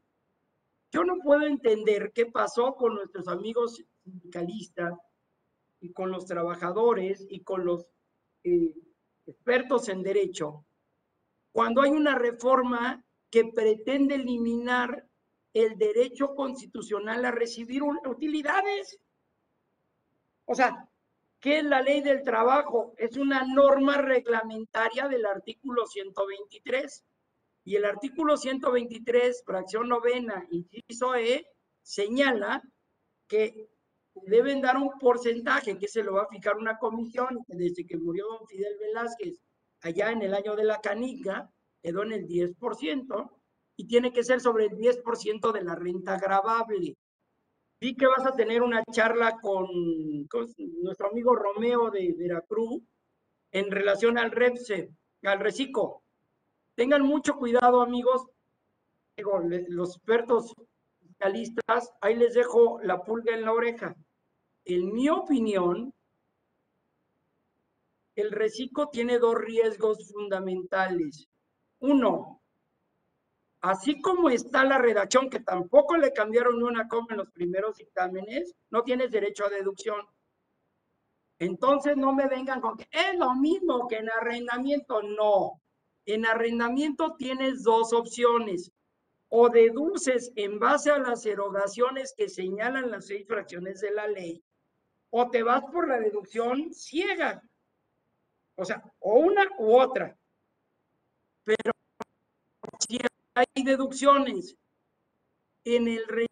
Yo no puedo entender qué pasó con nuestros amigos sindicalistas y con los trabajadores y con los eh, expertos en derecho cuando hay una reforma que pretende eliminar el derecho constitucional a recibir utilidades. O sea, ¿qué es la ley del trabajo? Es una norma reglamentaria del artículo 123. Y el artículo 123, fracción novena, inciso E, señala que deben dar un porcentaje que se lo va a fijar una comisión desde que murió don Fidel Velázquez allá en el año de la canica, quedó en el 10% y tiene que ser sobre el 10% de la renta grabable. Vi que vas a tener una charla con, nuestro amigo Romeo de Veracruz en relación al REPSE, al RECICO. Tengan mucho cuidado, amigos. Los expertos fiscalistas, ahí les dejo la pulga en la oreja. En mi opinión, el reciclo tiene dos riesgos fundamentales. Uno, así como está la redacción, que tampoco le cambiaron una coma en los primeros dictámenes, no tienes derecho a deducción. Entonces no me vengan con que es lo mismo que en arrendamiento. No, en arrendamiento tienes dos opciones. O deduces en base a las erogaciones que señalan las seis fracciones de la ley, o te vas por la deducción ciega. O sea, o una u otra. Pero hay deducciones en el reciclo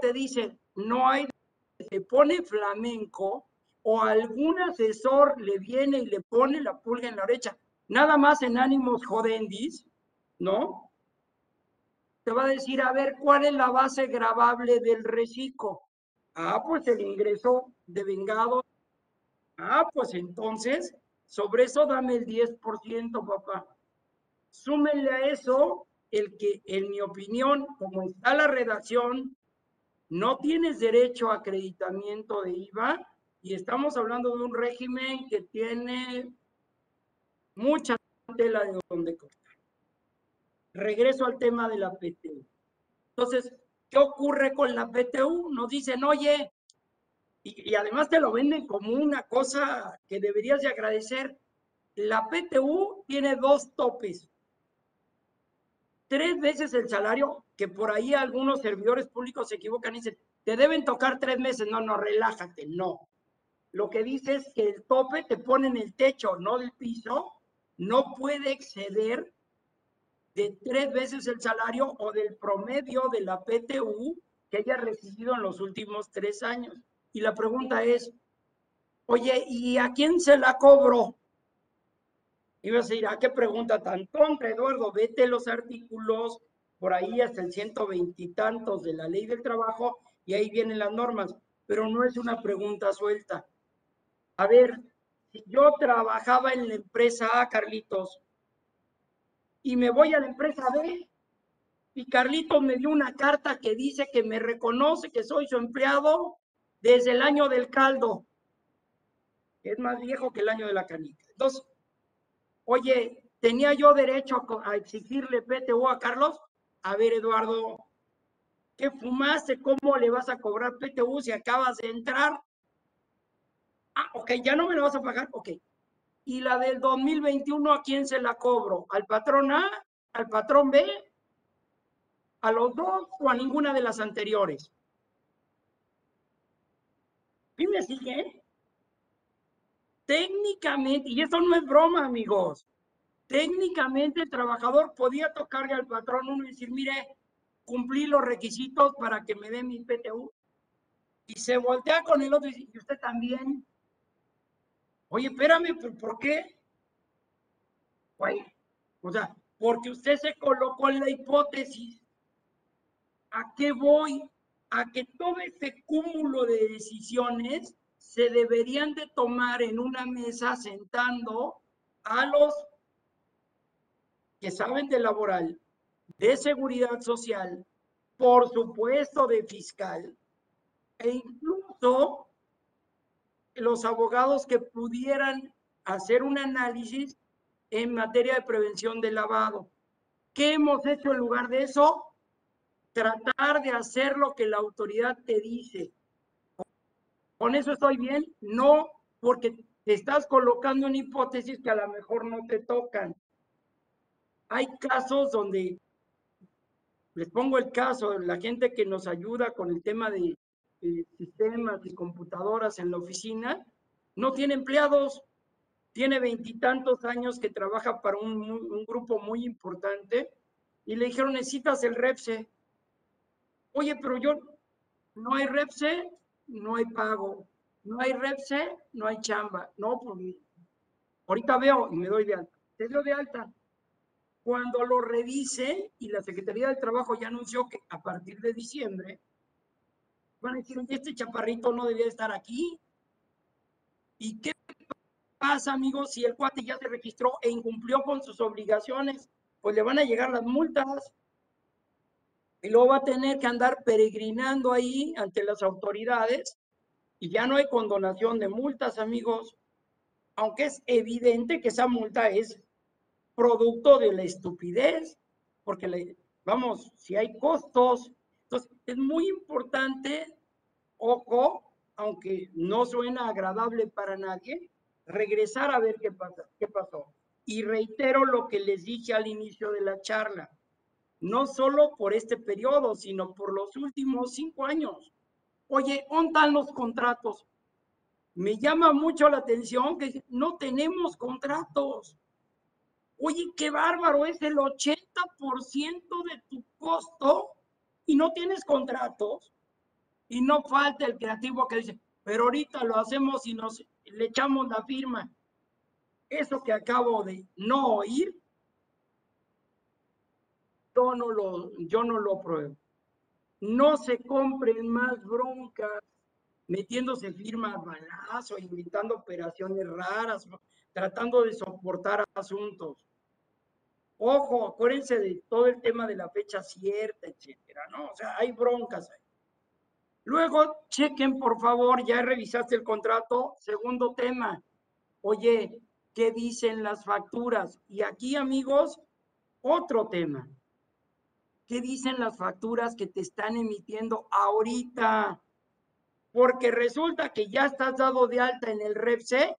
te dice no hay, se pone flamenco, o algún asesor le viene y le pone la pulga en la oreja, nada más en ánimos jodendis, ¿no? Te va a decir, a ver, ¿cuál es la base grabable del reciclo? Ah, pues el ingreso de vengado. Ah, pues entonces, sobre eso dame el 10%, papá. Súmenle a eso el que, en mi opinión, como está la redacción, no tienes derecho a acreditamiento de IVA y estamos hablando de un régimen que tiene mucha tela de donde cortar. Regreso al tema de la PTU. Entonces, ¿qué ocurre con la PTU? Nos dicen, oye, y, además te lo venden como una cosa que deberías de agradecer. La PTU tiene dos topes. Tres veces el salario, que por ahí algunos servidores públicos se equivocan y dicen, te deben tocar tres meses. No, no, relájate, no lo que dice es que el tope te pone en el techo, no del piso, no puede exceder de tres veces el salario o del promedio de la PTU que haya recibido en los últimos tres años. Y la pregunta es, oye, ¿y a quién se la cobro? Iba a decir, ¿a qué pregunta tan tonta, Eduardo? Vete los artículos por ahí hasta el ciento veintitantos de la ley del trabajo y ahí vienen las normas, pero no es una pregunta suelta a ver, si yo trabajaba en la empresa A, Carlitos, y me voy a la empresa B, y Carlitos me dio una carta que dice que me reconoce que soy su empleado desde el año del caldo. Es más viejo que el año de la canica. Entonces, oye, ¿tenía yo derecho a exigirle PTU a Carlos? A ver, Eduardo, ¿qué fumaste? ¿Cómo le vas a cobrar PTU si acabas de entrar? Ah, ok, ya no me la vas a pagar, ok. Y la del 2021, ¿a quién se la cobro? ¿Al patrón A? ¿Al patrón B? ¿A los dos o a ninguna de las anteriores? ¿Y me sigue? Técnicamente, y esto no es broma, amigos, técnicamente el trabajador podía tocarle al patrón uno y decir, mire, cumplí los requisitos para que me dé mi PTU. Y se voltea con el otro y dice, ¿y usted también? Oye, espérame, ¿por qué? o sea, porque usted se colocó en la hipótesis. ¿A qué voy? A que todo este cúmulo de decisiones se deberían de tomar en una mesa sentando a los que saben de laboral, de seguridad social, por supuesto de fiscal, e incluso los abogados que pudieran hacer un análisis en materia de prevención del lavado. ¿Qué hemos hecho en lugar de eso? Tratar de hacer lo que la autoridad te dice. ¿Con eso estoy bien? No, porque te estás colocando en hipótesis que a lo mejor no te tocan. Hay casos donde, les pongo el caso, la gente que nos ayuda con el tema de sistemas y computadoras en la oficina, no tiene empleados, tiene veintitantos años que trabaja para un, un, grupo muy importante y le dijeron, necesitas el REPSE. Oye, pero yo, no hay REPSE, no hay pago. No hay REPSE, no hay chamba. No, pues ahorita veo y me doy de alta. Te doy de alta. Cuando lo revise y la Secretaría del Trabajo ya anunció que a partir de diciembre van a decir, este chaparrito no debía estar aquí. ¿Y qué pasa, amigos, si el cuate ya se registró e incumplió con sus obligaciones? Pues le van a llegar las multas. Y luego va a tener que andar peregrinando ahí ante las autoridades. Y ya no hay condonación de multas, amigos. Aunque es evidente que esa multa es producto de la estupidez. Porque, vamos, si hay costos, entonces, es muy importante, ojo, aunque no suena agradable para nadie, regresar a ver qué, pasa, qué pasó. Y reitero lo que les dije al inicio de la charla, no solo por este periodo, sino por los últimos cinco años. Oye, ¿dónde están los contratos? Me llama mucho la atención que no tenemos contratos. Oye, qué bárbaro, es el 80% de tu costo y no tienes contratos y no falta el creativo que dice, pero ahorita lo hacemos y nos le echamos la firma. Eso que acabo de no oír, yo no lo, yo no lo pruebo. No se compren más broncas metiéndose firmas balazo, invitando operaciones raras, tratando de soportar asuntos. Ojo, acuérdense de todo el tema de la fecha cierta, etcétera, ¿no? O sea, hay broncas ahí. Luego, chequen, por favor, ya revisaste el contrato. Segundo tema. Oye, ¿qué dicen las facturas? Y aquí, amigos, otro tema. ¿Qué dicen las facturas que te están emitiendo ahorita? Porque resulta que ya estás dado de alta en el REPSE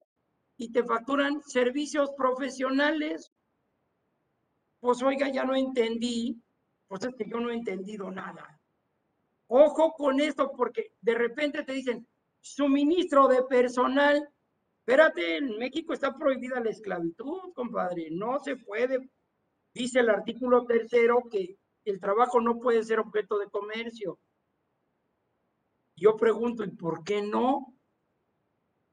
y te facturan servicios profesionales pues oiga, ya no entendí, pues es que yo no he entendido nada. Ojo con esto, porque de repente te dicen, suministro de personal. Espérate, en México está prohibida la esclavitud, compadre. No se puede. Dice el artículo tercero que el trabajo no puede ser objeto de comercio. Yo pregunto, ¿y por qué no?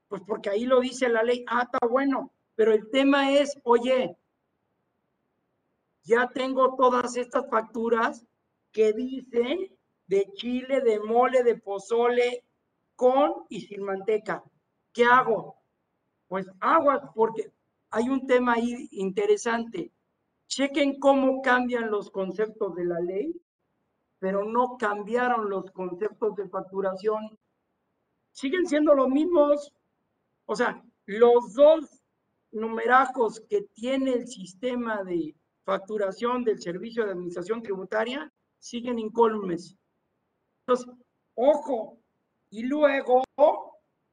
Pues porque ahí lo dice la ley. Ah, está bueno. Pero el tema es, oye, ya tengo todas estas facturas que dicen de chile, de mole, de pozole, con y sin manteca. ¿Qué hago? Pues aguas, porque hay un tema ahí interesante. Chequen cómo cambian los conceptos de la ley, pero no cambiaron los conceptos de facturación. Siguen siendo los mismos. O sea, los dos numerajos que tiene el sistema de facturación del servicio de administración tributaria siguen incólumes. Entonces, ojo, y luego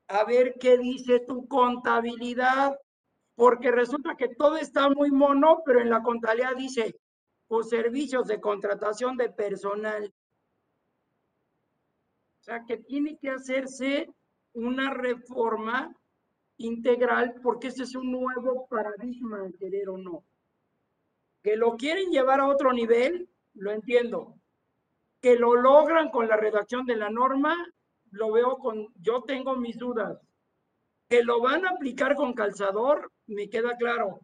a ver qué dice tu contabilidad, porque resulta que todo está muy mono, pero en la contabilidad dice, pues servicios de contratación de personal. O sea, que tiene que hacerse una reforma integral porque ese es un nuevo paradigma, querer o no. Que lo quieren llevar a otro nivel, lo entiendo. Que lo logran con la redacción de la norma, lo veo con, yo tengo mis dudas. Que lo van a aplicar con calzador, me queda claro.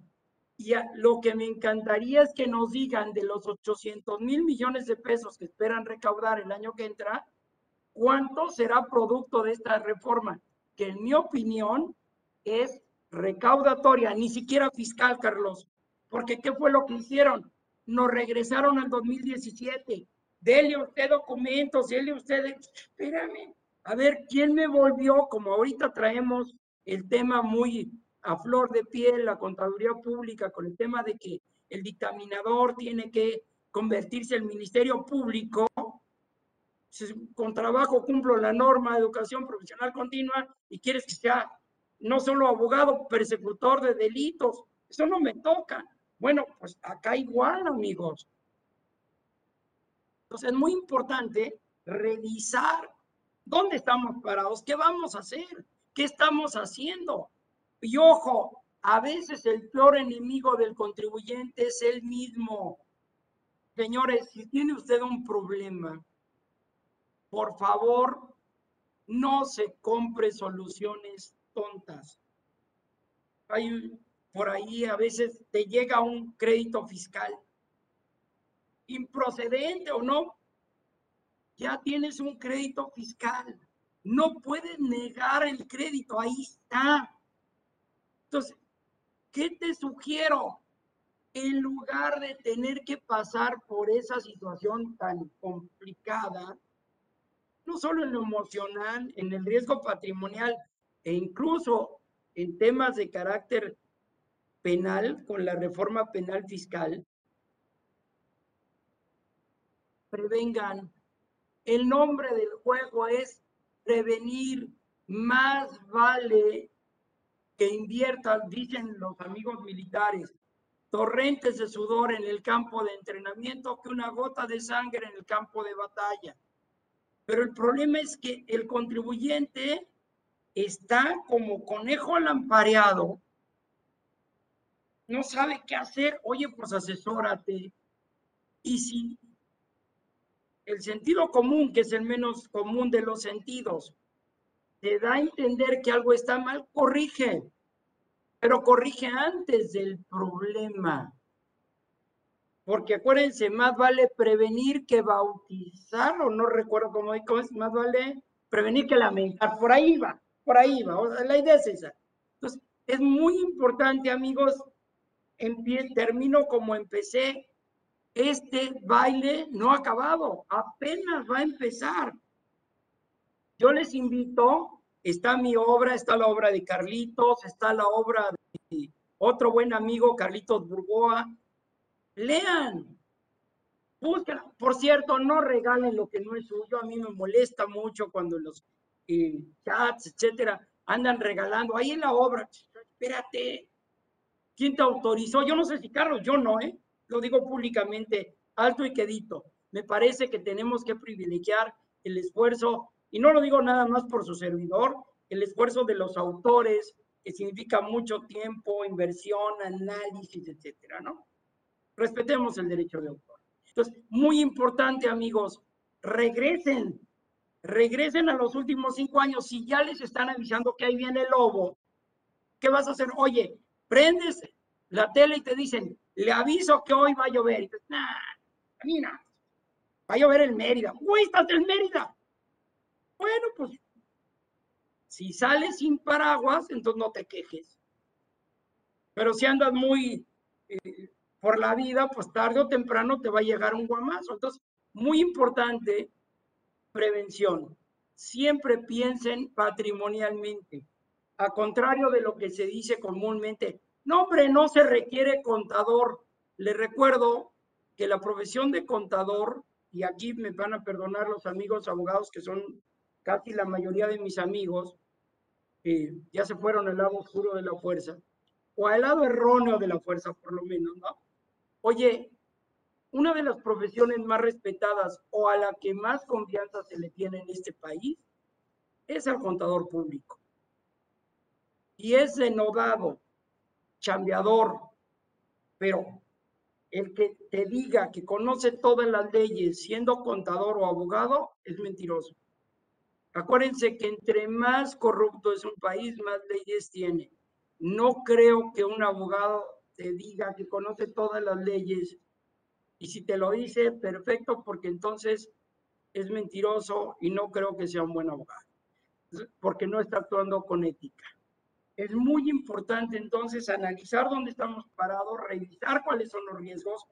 Y lo que me encantaría es que nos digan de los 800 mil millones de pesos que esperan recaudar el año que entra, cuánto será producto de esta reforma, que en mi opinión es recaudatoria, ni siquiera fiscal, Carlos, porque ¿qué fue lo que hicieron? Nos regresaron al 2017. Dele usted documentos, dele usted, espérame, a ver, ¿quién me volvió? Como ahorita traemos el tema muy a flor de piel, la contaduría pública, con el tema de que el dictaminador tiene que convertirse en ministerio público, con trabajo cumplo la norma de educación profesional continua y quieres que sea no solo abogado, persecutor de delitos. Eso no me toca. Bueno, pues acá igual, amigos. Entonces es muy importante revisar dónde estamos parados, qué vamos a hacer, qué estamos haciendo. Y ojo, a veces el peor enemigo del contribuyente es él mismo. Señores, si tiene usted un problema, por favor, no se compre soluciones tontas. Hay por ahí a veces te llega un crédito fiscal improcedente o no, ya tienes un crédito fiscal. No puedes negar el crédito, ahí está. Entonces, ¿qué te sugiero? En lugar de tener que pasar por esa situación tan complicada, no solo en lo emocional, en el riesgo patrimonial e incluso en temas de carácter penal, con la reforma penal fiscal, prevengan. El nombre del juego es prevenir. Más vale que inviertan, dicen los amigos militares, torrentes de sudor en el campo de entrenamiento que una gota de sangre en el campo de batalla. Pero el problema es que el contribuyente está como conejo lampareado, no sabe qué hacer, oye, pues asesórate. Y si el sentido común, que es el menos común de los sentidos, te da a entender que algo está mal, corrige, pero corrige antes del problema. Porque acuérdense, más vale prevenir que bautizar, o no recuerdo cómo, es, más vale prevenir que lamentar. Por ahí va, por ahí va. la idea es esa. Entonces, es muy importante, amigos, termino como empecé. Este baile no ha acabado, apenas va a empezar. Yo les invito, está mi obra, está la obra de Carlitos, está la obra de otro buen amigo, Carlitos Burgoa, lean, busquen. Por cierto, no regalen lo que no es suyo. A mí me molesta mucho cuando los eh, chats, etcétera, andan regalando. Ahí en la obra, espérate, ¿quién te autorizó? Yo no sé si Carlos, yo no, ¿eh? Lo digo públicamente, alto y quedito. Me parece que tenemos que privilegiar el esfuerzo, y no lo digo nada más por su servidor, el esfuerzo de los autores, que significa mucho tiempo, inversión, análisis, etcétera, ¿no? respetemos el derecho de autor. Entonces, muy importante, amigos, regresen, regresen a los últimos cinco años. Si ya les están avisando que ahí viene el lobo, ¿qué vas a hacer? Oye, prendes la tele y te dicen, le aviso que hoy va a llover. Y dices, nah, mira, va a llover en Mérida. Uy, estás en Mérida. Bueno, pues, si sales sin paraguas, entonces no te quejes. Pero si andas muy eh, por la vida, pues tarde o temprano te va a llegar un guamazo. Entonces, muy importante, prevención. Siempre piensen patrimonialmente. A contrario de lo que se dice comúnmente, no, hombre, no se requiere contador. Les recuerdo que la profesión de contador, y aquí me van a perdonar los amigos abogados que son casi la mayoría de mis amigos, eh, ya se fueron al lado oscuro de la fuerza, o al lado erróneo de la fuerza, por lo menos, ¿no? Oye, una de las profesiones más respetadas o a la que más confianza se le tiene en este país es el contador público. Y es denodado, chambeador, pero el que te diga que conoce todas las leyes siendo contador o abogado es mentiroso. Acuérdense que entre más corrupto es un país, más leyes tiene. No creo que un abogado te diga que conoce todas las leyes y si te lo dice, perfecto, porque entonces es mentiroso y no creo que sea un buen abogado, porque no está actuando con ética. Es muy importante entonces analizar dónde estamos parados, revisar cuáles son los riesgos,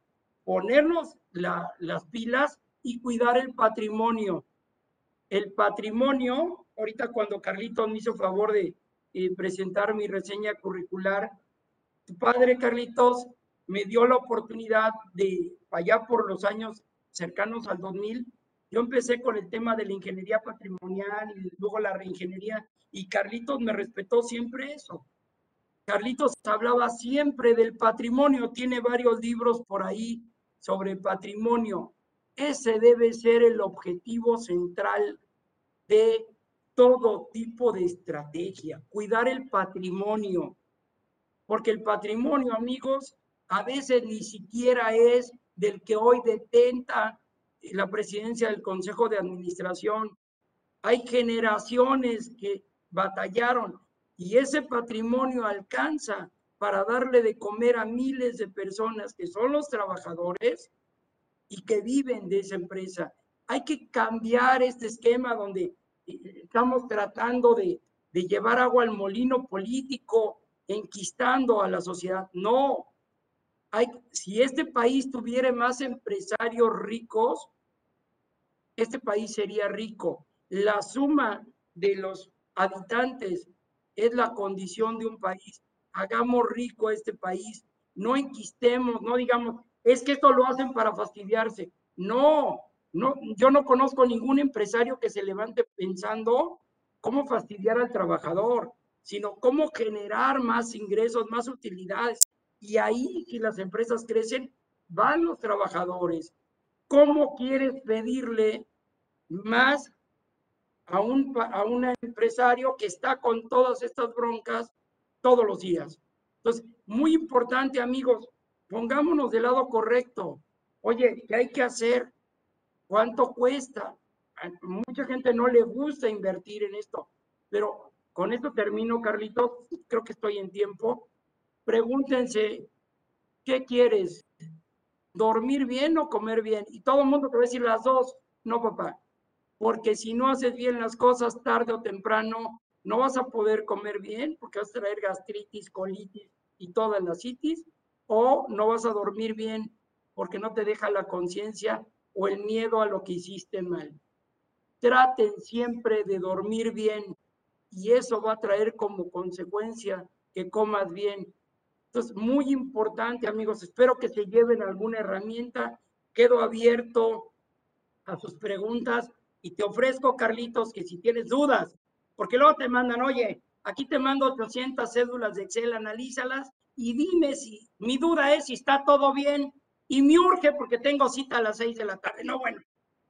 ponernos las pilas y cuidar el patrimonio. El patrimonio, ahorita cuando Carlitos me hizo favor de eh, presentar mi reseña curricular, tu padre Carlitos me dio la oportunidad de, allá por los años cercanos al 2000, yo empecé con el tema de la ingeniería patrimonial y luego la reingeniería y Carlitos me respetó siempre eso. Carlitos hablaba siempre del patrimonio, tiene varios libros por ahí sobre patrimonio. Ese debe ser el objetivo central de todo tipo de estrategia, cuidar el patrimonio. Porque el patrimonio, amigos, a veces ni siquiera es del que hoy detenta la presidencia del Consejo de Administración. Hay generaciones que batallaron y ese patrimonio alcanza para darle de comer a miles de personas que son los trabajadores y que viven de esa empresa. Hay que cambiar este esquema donde eh, estamos tratando de, de llevar agua al molino político, enquistando a la sociedad. No, hay, si este país tuviera más empresarios ricos, este país sería rico. La suma de los habitantes es la condición de un país. Hagamos rico este país. No enquistemos, no digamos, es que esto lo hacen para fastidiarse. No, no, yo no conozco ningún empresario que se levante pensando cómo fastidiar al trabajador, sino cómo generar más ingresos, más utilidades. Y ahí, si las empresas crecen, van los trabajadores. ¿Cómo quieres pedirle más a un, a un empresario que está con todas estas broncas todos los días? Entonces, muy importante, amigos, pongámonos del lado correcto. Oye, ¿qué hay que hacer? ¿Cuánto cuesta? Mucha gente no le gusta invertir en esto, pero con esto termino, Carlitos. Creo que estoy en tiempo. Pregúntense, ¿qué quieres? ¿Dormir bien o comer bien? Y todo el mundo te va a decir las dos. No, papá. Porque si no haces bien las cosas tarde o temprano, no vas a poder comer bien porque vas a traer gastritis, colitis y todas las citis. O no vas a dormir bien porque no te deja la conciencia o el miedo a lo que hiciste mal. Traten siempre de dormir bien y eso va a traer como consecuencia que comas bien entonces, muy importante, amigos, espero que se lleven alguna herramienta. Quedo abierto a sus preguntas y te ofrezco, Carlitos, que si tienes dudas, porque luego te mandan, oye, aquí te mando 800 cédulas de Excel, analízalas y dime si mi duda es si está todo bien y me urge porque tengo cita a las 6 de la tarde. No, bueno.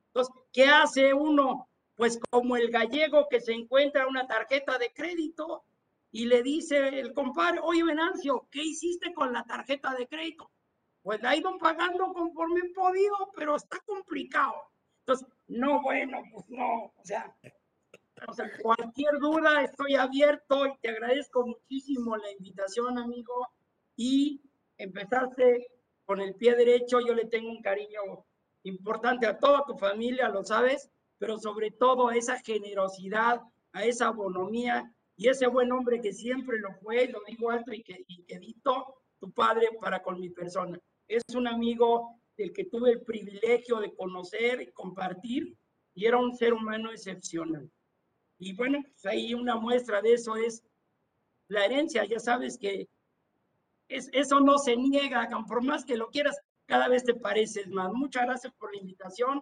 Entonces, ¿qué hace uno? Pues como el gallego que se encuentra una tarjeta de crédito y le dice el compadre, oye Venancio, ¿qué hiciste con la tarjeta de crédito? Pues la he ido pagando conforme he podido, pero está complicado. Entonces, no, bueno, pues no, o sea, o sea, cualquier duda estoy abierto y te agradezco muchísimo la invitación, amigo, y empezarse con el pie derecho, yo le tengo un cariño importante a toda tu familia, lo sabes, pero sobre todo a esa generosidad, a esa bonomía y ese buen hombre que siempre lo fue, lo digo alto y que, y que tu padre para con mi persona. Es un amigo del que tuve el privilegio de conocer y compartir y era un ser humano excepcional. Y bueno, pues ahí una muestra de eso es la herencia. Ya sabes que es, eso no se niega, por más que lo quieras, cada vez te pareces más. Muchas gracias por la invitación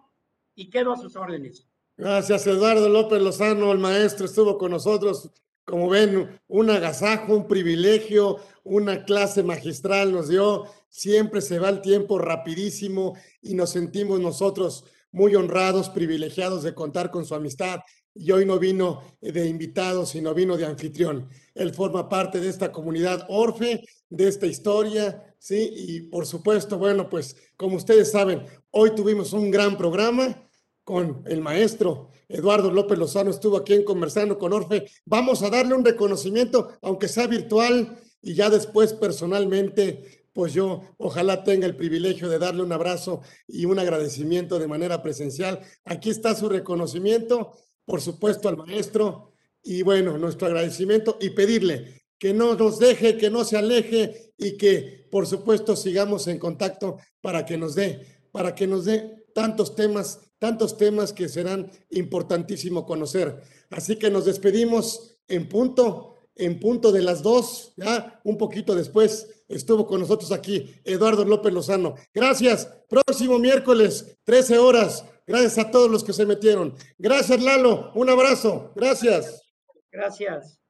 y quedo a sus órdenes. Gracias, Eduardo López Lozano, el maestro, estuvo con nosotros como ven, un agasajo, un privilegio, una clase magistral nos dio. Siempre se va el tiempo rapidísimo y nos sentimos nosotros muy honrados, privilegiados de contar con su amistad. Y hoy no vino de invitado, sino vino de anfitrión. Él forma parte de esta comunidad Orfe, de esta historia, ¿sí? Y por supuesto, bueno, pues como ustedes saben, hoy tuvimos un gran programa con el maestro Eduardo López Lozano, estuvo aquí en conversando con Orfe. Vamos a darle un reconocimiento, aunque sea virtual, y ya después personalmente, pues yo ojalá tenga el privilegio de darle un abrazo y un agradecimiento de manera presencial. Aquí está su reconocimiento, por supuesto al maestro, y bueno, nuestro agradecimiento y pedirle que no nos deje, que no se aleje y que por supuesto sigamos en contacto para que nos dé, para que nos dé tantos temas, tantos temas que serán importantísimo conocer. Así que nos despedimos en punto, en punto de las dos, ya un poquito después estuvo con nosotros aquí Eduardo López Lozano. Gracias. Próximo miércoles, 13 horas. Gracias a todos los que se metieron. Gracias, Lalo. Un abrazo. Gracias. Gracias.